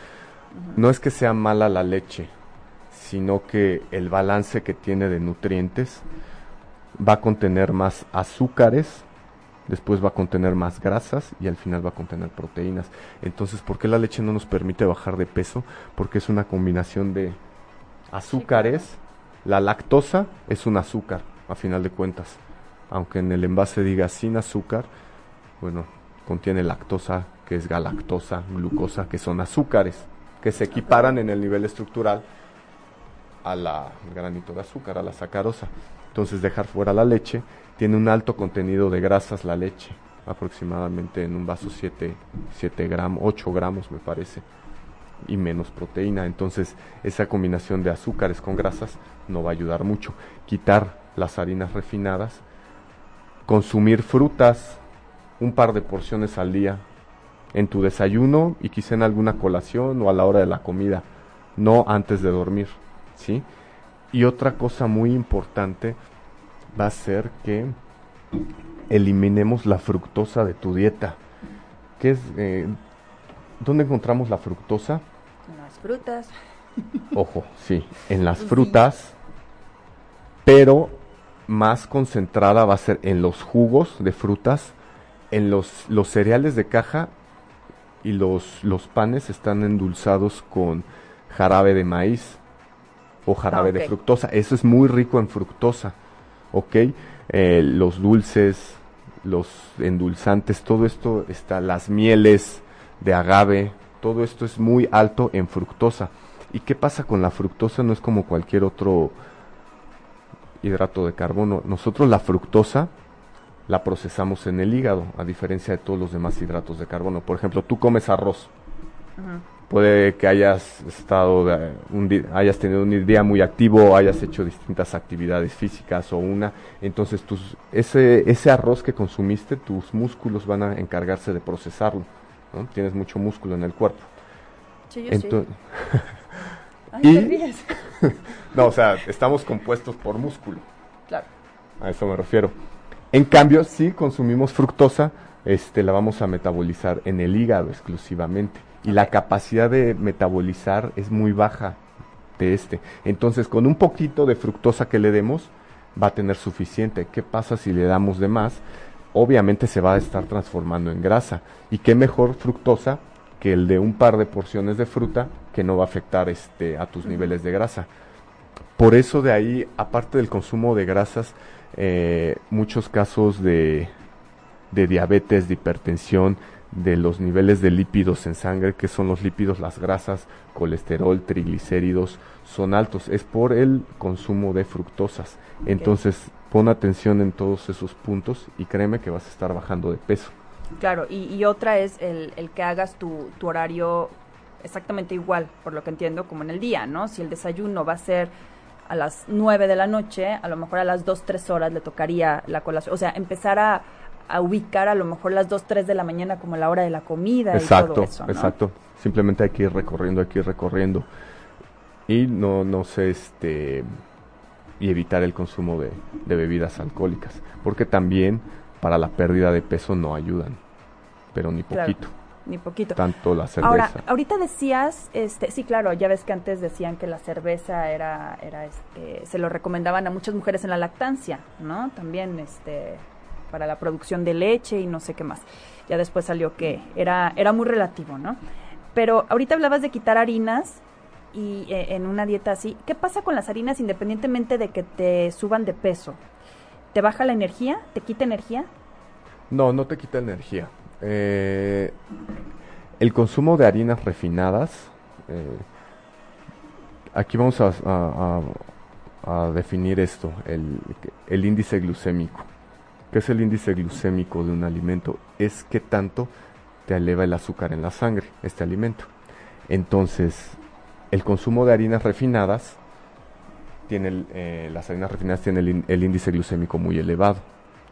no es que sea mala la leche, sino que el balance que tiene de nutrientes va a contener más azúcares, después va a contener más grasas y al final va a contener proteínas. Entonces, ¿por qué la leche no nos permite bajar de peso? Porque es una combinación de azúcares. La lactosa es un azúcar, a final de cuentas. Aunque en el envase diga sin azúcar, bueno, contiene lactosa, que es galactosa, glucosa, que son azúcares que se equiparan en el nivel estructural a la granito de azúcar, a la sacarosa. Entonces dejar fuera la leche, tiene un alto contenido de grasas la leche, aproximadamente en un vaso 7, 7 gramos, 8 gramos me parece, y menos proteína. Entonces esa combinación de azúcares con grasas no va a ayudar mucho. Quitar las harinas refinadas, consumir frutas, un par de porciones al día, en tu desayuno y quizá en alguna colación o a la hora de la comida, no antes de dormir, ¿sí? Y otra cosa muy importante va a ser que eliminemos la fructosa de tu dieta. ¿Qué es, eh, ¿Dónde encontramos la fructosa? En las frutas. Ojo, sí, en las frutas, pero más concentrada va a ser en los jugos de frutas, en los, los cereales de caja y los, los panes están endulzados con jarabe de maíz o jarabe de fructosa. Eso es muy rico en fructosa, ¿ok? Eh, los dulces, los endulzantes, todo esto está, las mieles de agave, todo esto es muy alto en fructosa. ¿Y qué pasa con la fructosa? No es como cualquier otro hidrato de carbono. Nosotros la fructosa la procesamos en el hígado, a diferencia de todos los demás hidratos de carbono. Por ejemplo, tú comes arroz. Puede que hayas estado, un hayas tenido un día muy activo, hayas hecho distintas actividades físicas o una, entonces tus, ese, ese arroz que consumiste, tus músculos van a encargarse de procesarlo. Tienes mucho músculo en el cuerpo. Sí, yo y, no, o sea, estamos compuestos por músculo. Claro. A eso me refiero. En cambio, si consumimos fructosa, este, la vamos a metabolizar en el hígado exclusivamente. Y la capacidad de metabolizar es muy baja de este. Entonces, con un poquito de fructosa que le demos, va a tener suficiente. ¿Qué pasa si le damos de más? Obviamente se va a estar transformando en grasa. ¿Y qué mejor fructosa que el de un par de porciones de fruta que no va a afectar este, a tus niveles de grasa? Por eso de ahí, aparte del consumo de grasas, eh, muchos casos de, de, diabetes, de hipertensión, de los niveles de lípidos en sangre, que son los lípidos, las grasas, colesterol, triglicéridos, son altos. Es por el consumo de fructosas. Entonces, pon atención en todos esos puntos y créeme que vas a estar bajando de peso. Claro, y, otra es el, que hagas tu, tu horario exactamente igual, por lo que entiendo, como en el día, ¿no? Si el desayuno va a ser a las 9 de la noche, a lo mejor a las 2, 3 horas le tocaría la colación. O sea, empezar a, ubicar a lo mejor las 2, 3 de la mañana como la hora de la comida exacto, y todo eso. Exacto, simplemente hay que ir recorriendo, hay que ir recorriendo. Y no, no sé, este, y evitar el consumo de, bebidas alcohólicas, porque también para la pérdida de peso no ayudan, pero ni poquito ni poquito. Tanto la cerveza. Ahora, ahorita decías, este, sí, claro, ya ves que antes decían que la cerveza era, era, este, se lo recomendaban a muchas mujeres en la lactancia, ¿no? También, este, para la producción de leche y no sé qué más. Ya después salió que era, era muy relativo, ¿no? Pero ahorita hablabas de quitar harinas y eh, en una dieta así. ¿Qué pasa con las harinas independientemente de que te suban de peso? ¿Te baja la energía? ¿Te quita energía? No, no te quita energía. Eh, el consumo de harinas refinadas, eh, aquí vamos a, definir esto, el, índice glucémico. ¿Qué es el índice glucémico de un alimento? Es que tanto te eleva el azúcar en la sangre, este alimento. Entonces, el consumo de harinas refinadas, tiene eh, las harinas refinadas tienen el índice glucémico muy elevado.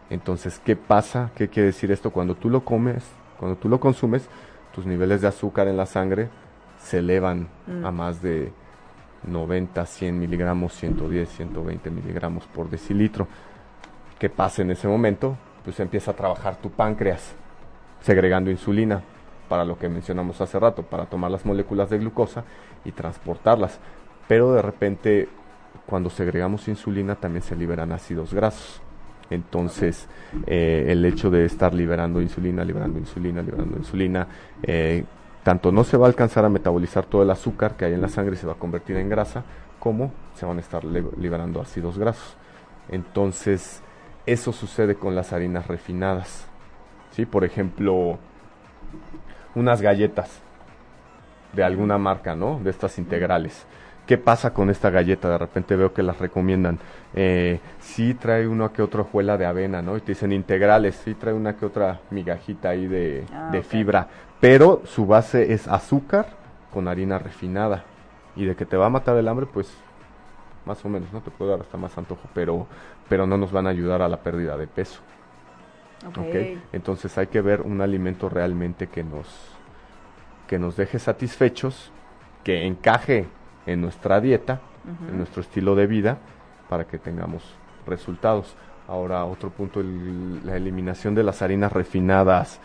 Entonces, ¿qué pasa? ¿Qué quiere decir esto? Cuando tú lo comes, cuando tú lo consumes, tus niveles de azúcar en la sangre se elevan a mm. más de 90, 100 miligramos, 110, 120 miligramos por decilitro. ¿Qué pasa en ese momento? Pues empieza a trabajar tu páncreas, segregando insulina, para lo que mencionamos hace rato, para tomar las moléculas de glucosa y transportarlas. Pero de repente, cuando segregamos insulina, también se liberan ácidos grasos. Entonces, eh, el hecho de estar liberando insulina, liberando insulina, liberando insulina, eh, tanto no se va a alcanzar a metabolizar todo el azúcar que hay en la sangre y se va a convertir en grasa, como se van a estar liberando ácidos grasos. Entonces, eso sucede con las harinas refinadas. ¿sí? Por ejemplo, unas galletas de alguna marca, ¿no? De estas integrales. ¿Qué pasa con esta galleta? De repente veo que las recomiendan. Eh, sí trae una que otra hojuela de avena, ¿no? Y te dicen integrales, sí trae una que otra migajita ahí de, ah, fibra. Pero su base es azúcar con harina refinada. Y de que te va a matar el hambre, pues más o menos, ¿no? Te puede dar hasta más antojo, pero, pero no nos van a ayudar a la pérdida de peso. Okay. Entonces hay que ver un alimento realmente que nos, que nos deje satisfechos, que encaje en nuestra dieta, en nuestro estilo de vida, para que tengamos resultados. Ahora, otro punto, la eliminación de las harinas refinadas.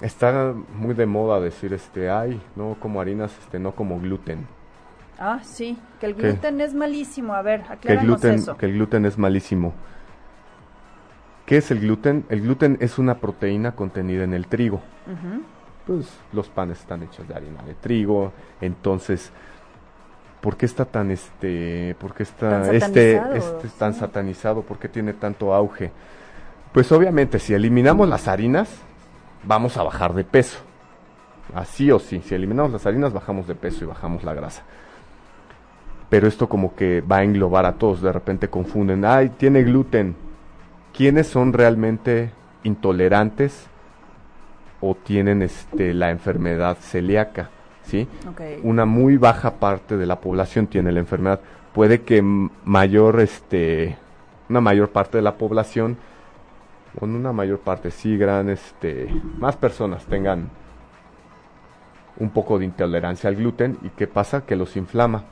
Está muy de moda decir, este, ay, no como harinas, este, no como gluten. Ah, sí, que el gluten es malísimo. A ver, acláranos que el gluten, eso. Que el gluten es malísimo. ¿Qué es el gluten? El gluten es una proteína contenida en el trigo. Pues los panes están hechos de harina de trigo, entonces ¿por qué está tan este, por qué está este, este tan satanizado? ¿Por qué tiene tanto auge? Pues obviamente si eliminamos las harinas, vamos a bajar de peso. Así o sí, si eliminamos las harinas bajamos de peso y bajamos la grasa. Pero esto como que va a englobar a todos, de repente confunden, ay, tiene gluten. ¿Quiénes son realmente intolerantes o tienen este la enfermedad celíaca? ¿sí? Una muy baja parte de la población tiene la enfermedad. Puede que mayor, este, una mayor parte de la población, con una mayor parte, sí, gran, este, más personas tengan un poco de intolerancia al gluten y qué pasa que los inflama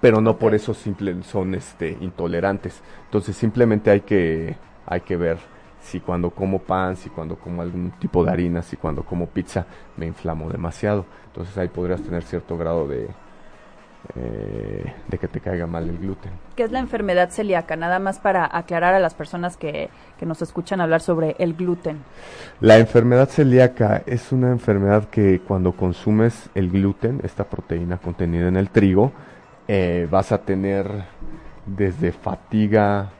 pero no por eso simple, son este intolerantes entonces simplemente hay que hay que ver si cuando como pan, si cuando como algún tipo de harina, si cuando como pizza me inflamo demasiado. Entonces ahí podrías tener cierto grado de, eh, de que te caiga mal el gluten. ¿Qué es la enfermedad celíaca? Nada más para aclarar a las personas que, que nos escuchan hablar sobre el gluten. La enfermedad celíaca es una enfermedad que cuando consumes el gluten, esta proteína contenida en el trigo, eh, vas a tener desde fatiga,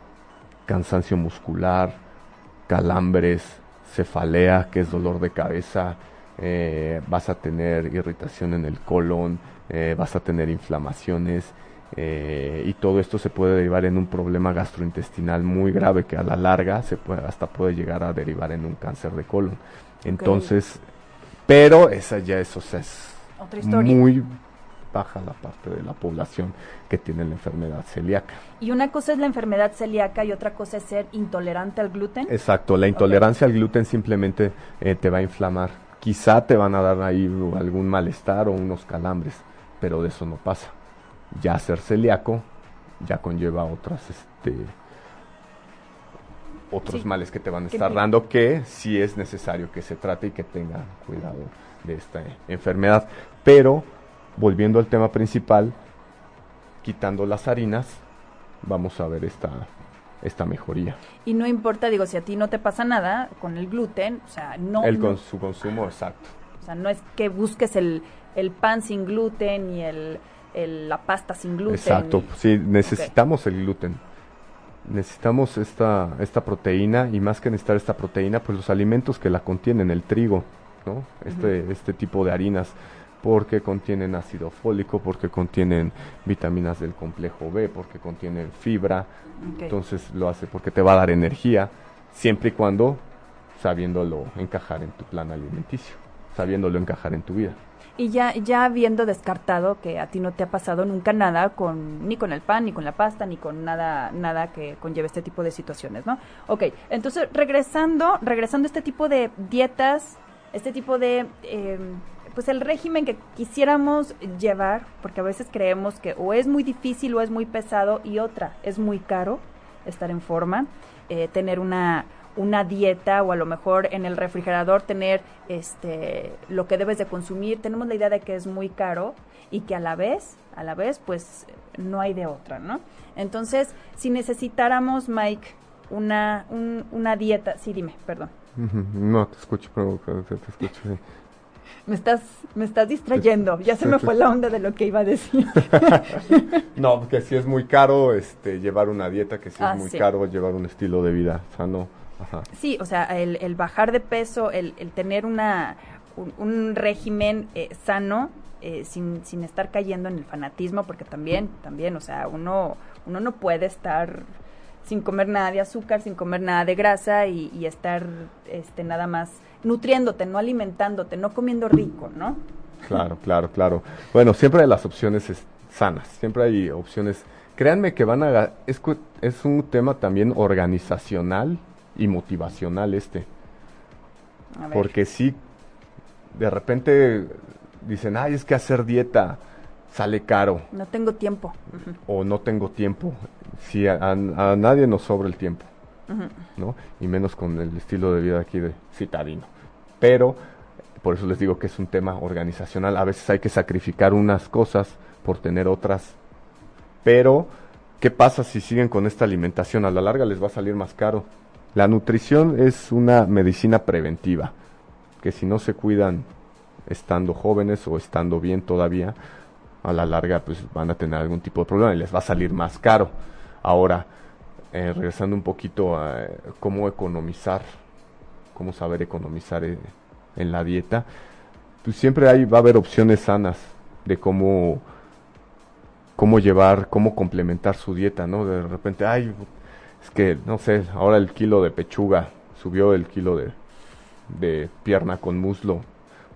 cansancio muscular, calambres, cefalea, que es dolor de cabeza, eh, vas a tener irritación en el colon, eh, vas a tener inflamaciones eh, y todo esto se puede derivar en un problema gastrointestinal muy grave que a la larga se puede, hasta puede llegar a derivar en un cáncer de colon. Entonces, pero esa ya es, o sea, es muy baja la parte de la población que tiene la enfermedad celíaca. Y una cosa es la enfermedad celíaca y otra cosa es ser intolerante al gluten. Exacto, la intolerancia al gluten simplemente eh, te va a inflamar. Quizá te van a dar ahí algún malestar o unos calambres, pero de eso no pasa. Ya ser celíaco ya conlleva otras este otros males que te van a estar dando que sí es necesario que se trate y que tenga cuidado de esta enfermedad. Pero volviendo al tema principal, quitando las harinas, vamos a ver esta, esta mejoría. Y no importa, digo, si a ti no te pasa nada con el gluten, o sea, no... El con su consumo, exacto. O sea, no es que busques el, el pan sin gluten y el, la pasta sin gluten. Exacto, sí, necesitamos el gluten. Necesitamos esta, esta proteína y más que necesitar esta proteína, pues los alimentos que la contienen, el trigo, ¿no? Este, este tipo de harinas porque contienen ácido fólico, porque contienen vitaminas del complejo B, porque contienen fibra. Entonces lo hace porque te va a dar energía, siempre y cuando sabiéndolo encajar en tu plan alimenticio, sabiéndolo encajar en tu vida. Y ya, ya habiendo descartado que a ti no te ha pasado nunca nada con, ni con el pan, ni con la pasta, ni con nada, nada que conlleve este tipo de situaciones, ¿no? Ok, entonces regresando, regresando a este tipo de dietas, este tipo de eh, pues el régimen que quisiéramos llevar, porque a veces creemos que o es muy difícil o es muy pesado y otra, es muy caro estar en forma, eh, tener una, una dieta o a lo mejor en el refrigerador tener este lo que debes de consumir, tenemos la idea de que es muy caro y que a la vez, a la vez pues no hay de otra, ¿no? Entonces, si necesitáramos Mike una una dieta, sí, dime, perdón. No, te escucho, pero te, escucho me estás, me estás distrayendo. Ya se me fue la onda de lo que iba a decir. no, porque si es muy caro este, llevar una dieta, que si es ah, muy caro llevar un estilo de vida sano. Sí, o sea, el, bajar de peso, el, tener una, un, régimen eh, sano, eh, sin, sin estar cayendo en el fanatismo, porque también, también, o sea, uno, uno no puede estar sin comer nada de azúcar, sin comer nada de grasa y, y estar este, nada más nutriéndote, no alimentándote, no comiendo rico, ¿no? Claro, claro, claro. Bueno, siempre hay las opciones sanas, siempre hay opciones. Créanme que van a... Es, es un tema también organizacional y motivacional este. Porque si de repente dicen, ay, es que hacer dieta sale caro. No tengo tiempo. O no tengo tiempo. Si a, nadie nos sobra el tiempo. ¿no? Y menos con el estilo de vida aquí de citadino. Pero, por eso les digo que es un tema organizacional. A veces hay que sacrificar unas cosas por tener otras. Pero, ¿qué pasa si siguen con esta alimentación? A la larga les va a salir más caro. La nutrición es una medicina preventiva, que si no se cuidan estando jóvenes o estando bien todavía, a la larga pues van a tener algún tipo de problema y les va a salir más caro. Ahora, eh, regresando un poquito a eh, cómo economizar, cómo saber economizar eh, en la dieta, pues siempre hay, va a haber opciones sanas de cómo, cómo llevar, cómo complementar su dieta, ¿no? De repente, ay, es que, no sé, ahora el kilo de pechuga subió el kilo de, de pierna con muslo,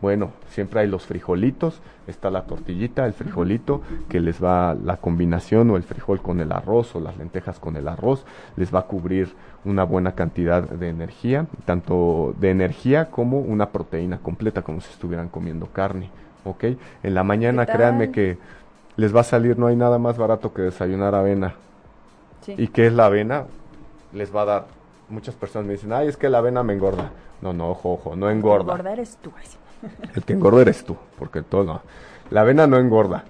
bueno, siempre hay los frijolitos, está la tortillita, el frijolito, que les va la combinación o el frijol con el arroz o las lentejas con el arroz, les va a cubrir una buena cantidad de energía, tanto de energía como una proteína completa, como si estuvieran comiendo carne, ¿ok? En la mañana créanme que les va a salir, no hay nada más barato que desayunar avena. ¿Y qué es la avena? Les va a dar, muchas personas me dicen, ay, es que la avena me engorda. No, no, ojo, ojo, no engorda. Engordar eres tú. El que engorda eres tú, porque todo La avena no engorda.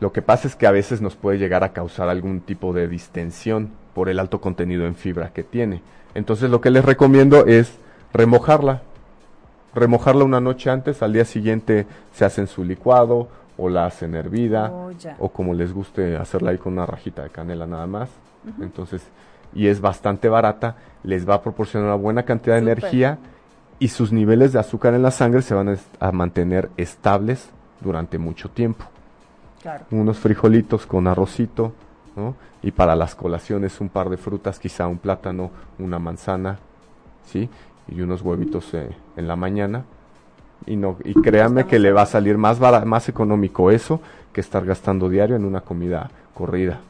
Lo que pasa es que a veces nos puede llegar a causar algún tipo de distensión por el alto contenido en fibra que tiene. Entonces lo que les recomiendo es remojarla. Remojarla una noche antes, al día siguiente se hacen su licuado o la hacen hervida oh, o como les guste hacerla ahí con una rajita de canela nada más. Entonces, y es bastante barata, les va a proporcionar una buena cantidad de energía y sus niveles de azúcar en la sangre se van a, mantener estables durante mucho tiempo. Unos frijolitos con arrocito, ¿no? Y para las colaciones un par de frutas, quizá un plátano, una manzana, ¿sí? Y unos huevitos eh, en la mañana. Y, no, y créanme que le va a salir más, más económico eso que estar gastando diario en una comida corrida.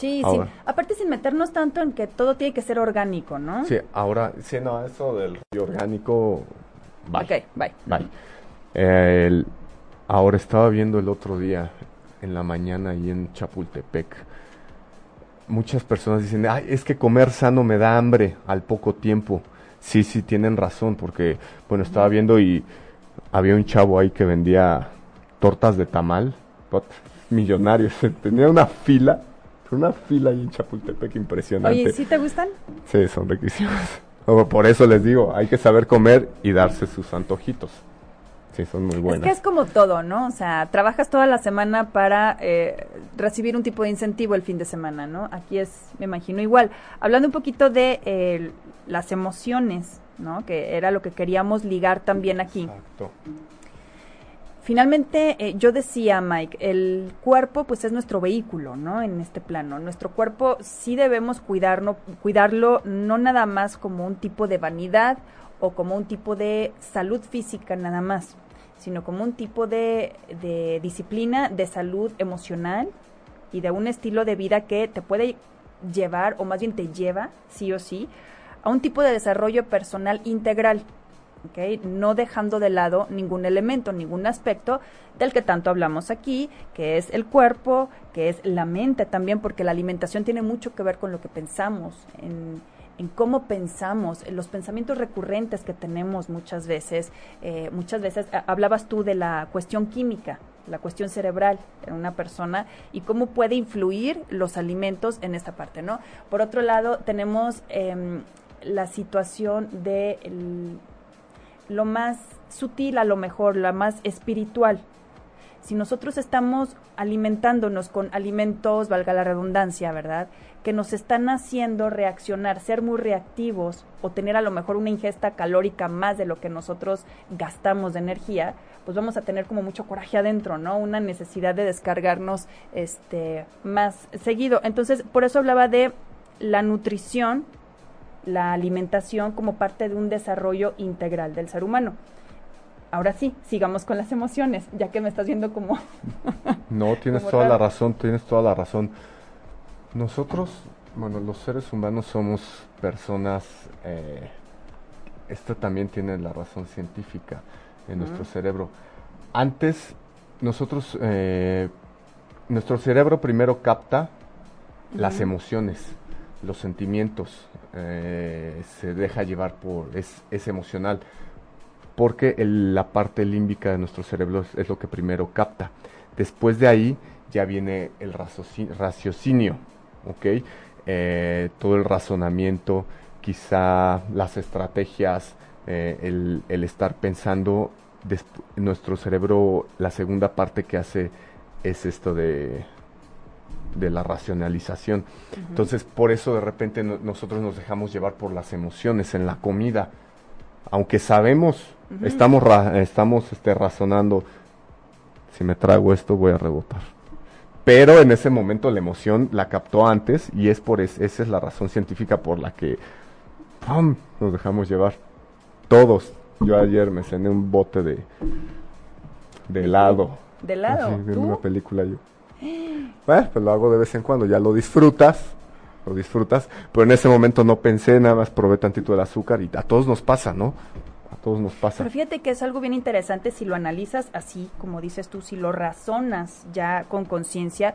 Sí, sí. Aparte sin meternos tanto en que todo tiene que ser orgánico, ¿no? Sí, ahora, sí, no, eso del orgánico, bye. Ok, bye. Bye. ahora estaba viendo el otro día, en la mañana, ahí en Chapultepec, muchas personas dicen, ay, es que comer sano me da hambre al poco tiempo. Sí, sí, tienen razón, porque, bueno, estaba viendo y había un chavo ahí que vendía tortas de tamal, millonarios, tenía una fila una fila ahí en Chapultepec impresionante. Oye, ¿sí te gustan? Sí, son riquísimas. Por eso les digo, hay que saber comer y darse sus antojitos. Sí, son muy buenas. Es que es como todo, ¿no? O sea, trabajas toda la semana para eh, recibir un tipo de incentivo el fin de semana, ¿no? Aquí es, me imagino, igual. Hablando un poquito de eh, las emociones, ¿no? Que era lo que queríamos ligar también aquí. Exacto. Finalmente, eh, yo decía, Mike, el cuerpo pues es nuestro vehículo, ¿no? En este plano. Nuestro cuerpo sí debemos cuidarlo, cuidarlo no nada más como un tipo de vanidad o como un tipo de salud física nada más, sino como un tipo de, de disciplina, de salud emocional y de un estilo de vida que te puede llevar, o más bien te lleva, sí o sí, a un tipo de desarrollo personal integral no dejando de lado ningún elemento, ningún aspecto del que tanto hablamos aquí, que es el cuerpo, que es la mente también, porque la alimentación tiene mucho que ver con lo que pensamos, en, cómo pensamos, en los pensamientos recurrentes que tenemos muchas veces. Eh, muchas veces hablabas tú de la cuestión química, la cuestión cerebral en una persona y cómo puede influir los alimentos en esta parte, ¿no? Por otro lado, tenemos em, la situación de lo más sutil a lo mejor, la más espiritual. Si nosotros estamos alimentándonos con alimentos, valga la redundancia, ¿verdad? Que nos están haciendo reaccionar, ser muy reactivos o tener a lo mejor una ingesta calórica más de lo que nosotros gastamos de energía, pues vamos a tener como mucho coraje adentro, ¿no? Una necesidad de descargarnos este más seguido. Entonces, por eso hablaba de la nutrición la alimentación como parte de un desarrollo integral del ser humano. Ahora sí, sigamos con las emociones, ya que me estás viendo como... no, tienes toda la razón, tienes toda la razón. Nosotros, bueno, los seres humanos somos personas, eh, esto también tiene la razón científica en nuestro cerebro. Antes, nosotros, eh, nuestro cerebro primero capta las emociones, los sentimientos, eh, se deja llevar por, es, es emocional, porque la parte límbica de nuestro cerebro es, lo que primero capta. Después de ahí ya viene el raciocinio, ¿ok? Eh, todo el razonamiento, quizá las estrategias, eh, el, el, estar pensando, nuestro cerebro, la segunda parte que hace es esto de de la racionalización. Entonces, por eso de repente nosotros nos dejamos llevar por las emociones en la comida. Aunque sabemos, estamos, estamos este, razonando, si me trago esto voy a rebotar. Pero en ese momento la emoción la captó antes y es por esa es la razón científica por la que nos dejamos llevar. Todos. Yo ayer me cené un bote de, de helado. ¿De helado? de una película yo. Bueno, pues lo hago de vez en cuando, ya lo disfrutas, lo disfrutas, pero en ese momento no pensé, nada más probé tantito del azúcar y a todos nos pasa, ¿no? A todos nos pasa. Pero fíjate que es algo bien interesante si lo analizas así, como dices tú, si lo razonas ya con conciencia.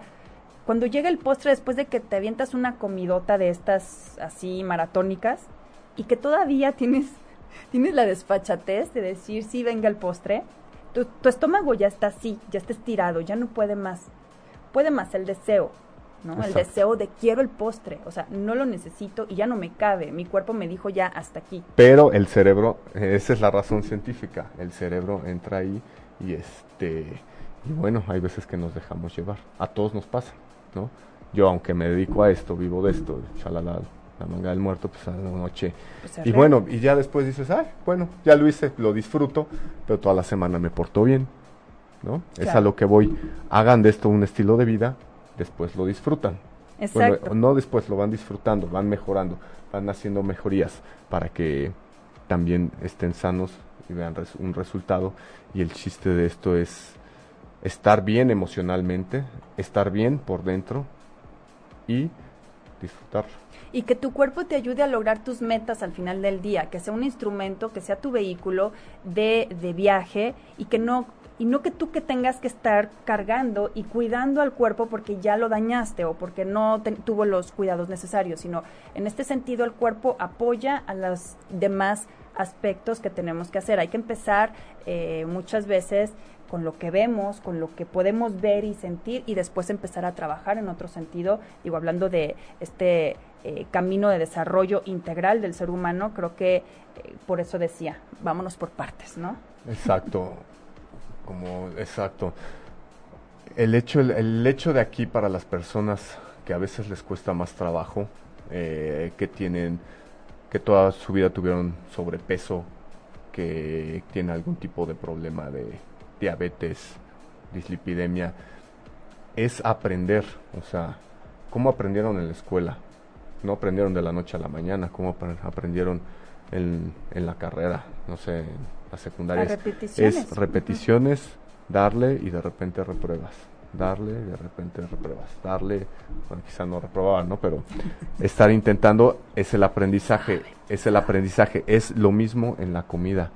Cuando llega el postre después de que te avientas una comidota de estas así maratónicas y que todavía tienes, tienes la desfachatez de decir sí venga el postre, tu, tu estómago ya está así, ya está estirado, ya no puede más puede más el deseo, ¿no? El deseo de quiero el postre, o sea, no lo necesito y ya no me cabe, mi cuerpo me dijo ya hasta aquí. Pero el cerebro, esa es la razón científica, el cerebro entra ahí y este, y bueno, hay veces que nos dejamos llevar, a todos nos pasa, ¿no? Yo aunque me dedico a esto, vivo de esto, chalala, la manga del muerto, pues a la noche. Pues, y bueno, y ya después dices, ay, bueno, ya lo hice, lo disfruto, pero toda la semana me portó bien, ¿no? Es a lo que voy. Hagan de esto un estilo de vida, después lo disfrutan. Exacto. Bueno, no después, lo van disfrutando, van mejorando, van haciendo mejorías para que también estén sanos y vean res- un resultado. Y el chiste de esto es estar bien emocionalmente, estar bien por dentro y disfrutar. y que tu cuerpo te ayude a lograr tus metas al final del día, que sea un instrumento, que sea tu vehículo de, de viaje y que no y no que tú que tengas que estar cargando y cuidando al cuerpo porque ya lo dañaste o porque no te- tuvo los cuidados necesarios, sino en este sentido el cuerpo apoya a los demás aspectos que tenemos que hacer. Hay que empezar eh, muchas veces con lo que vemos, con lo que podemos ver y sentir y después empezar a trabajar en otro sentido, digo, hablando de este eh, camino de desarrollo integral del ser humano, creo que eh, por eso decía, vámonos por partes, ¿no? Exacto, como exacto. El hecho, el, el hecho de aquí para las personas que a veces les cuesta más trabajo, eh, que tienen, que toda su vida tuvieron sobrepeso, que tienen algún tipo de problema de diabetes, dislipidemia, es aprender, o sea, cómo aprendieron en la escuela, no aprendieron de la noche a la mañana, cómo apre- aprendieron en, en la carrera, no sé, en la secundaria. Es- repeticiones. Es repeticiones, darle y de repente repruebas. Darle y de repente repruebas. Darle, bueno, quizá no reprobaban, ¿no? Pero estar intentando es el aprendizaje. Es el aprendizaje. Es lo mismo en la comida.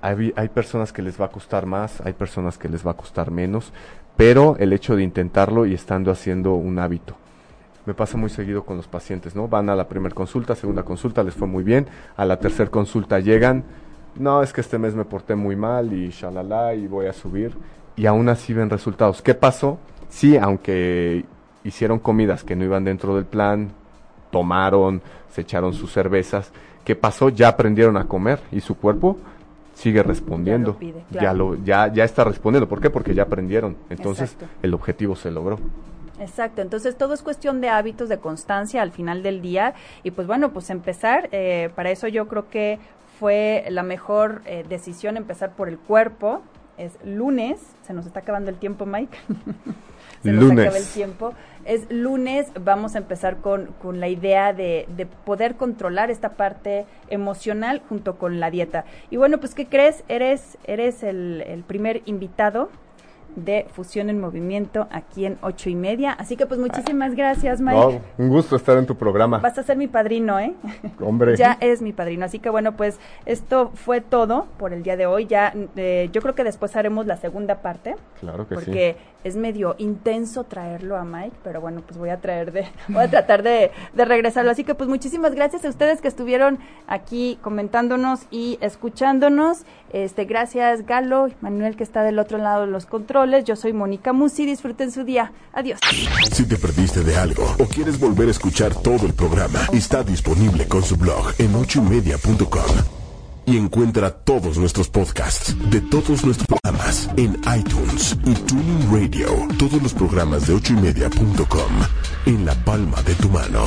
Hay, hay personas que les va a costar más, hay personas que les va a costar menos, pero el hecho de intentarlo y estando haciendo un hábito. Me pasa muy seguido con los pacientes, ¿no? Van a la primera consulta, segunda consulta, les fue muy bien, a la tercera consulta llegan, no, es que este mes me porté muy mal y shalala y voy a subir, y aún así ven resultados. ¿Qué pasó? Sí, aunque hicieron comidas que no iban dentro del plan, tomaron, se echaron sus cervezas, ¿qué pasó? Ya aprendieron a comer y su cuerpo sigue respondiendo. pide, Ya lo ya ya está respondiendo. ¿Por qué? Porque ya aprendieron. Entonces, Exacto. el objetivo se logró. Exacto, entonces todo es cuestión de hábitos, de constancia al final del día y pues bueno, pues empezar, eh, para eso yo creo que fue la mejor eh, decisión empezar por el cuerpo, es lunes, se nos está acabando el tiempo Mike, se nos Lunes. acaba el tiempo, es lunes, vamos a empezar con, con la idea de, de poder controlar esta parte emocional junto con la dieta. Y bueno, pues ¿qué crees? Eres, eres el, el primer invitado de Fusión en Movimiento aquí en ocho y media. Así que pues muchísimas gracias, Mike. No, un gusto estar en tu programa. Vas a ser mi padrino, ¿eh? Hombre. ya es mi padrino. Así que bueno, pues esto fue todo por el día de hoy. Ya, eh, yo creo que después haremos la segunda parte, Claro que sí. porque es medio intenso traerlo a Mike, pero bueno, pues voy a traer de, voy a tratar de, de regresarlo. Así que pues muchísimas gracias a ustedes que estuvieron aquí comentándonos y escuchándonos. Este, gracias Galo, Manuel que está del otro lado de los Yo soy Mónica Musi. Disfruten su día. Adiós. Si te perdiste de algo o quieres volver a escuchar todo el programa, está disponible con su blog en ochoymedia.com. Y encuentra todos nuestros podcasts de todos nuestros programas en iTunes y Tuning Radio. Todos los programas de ochoymedia.com en la palma de tu mano.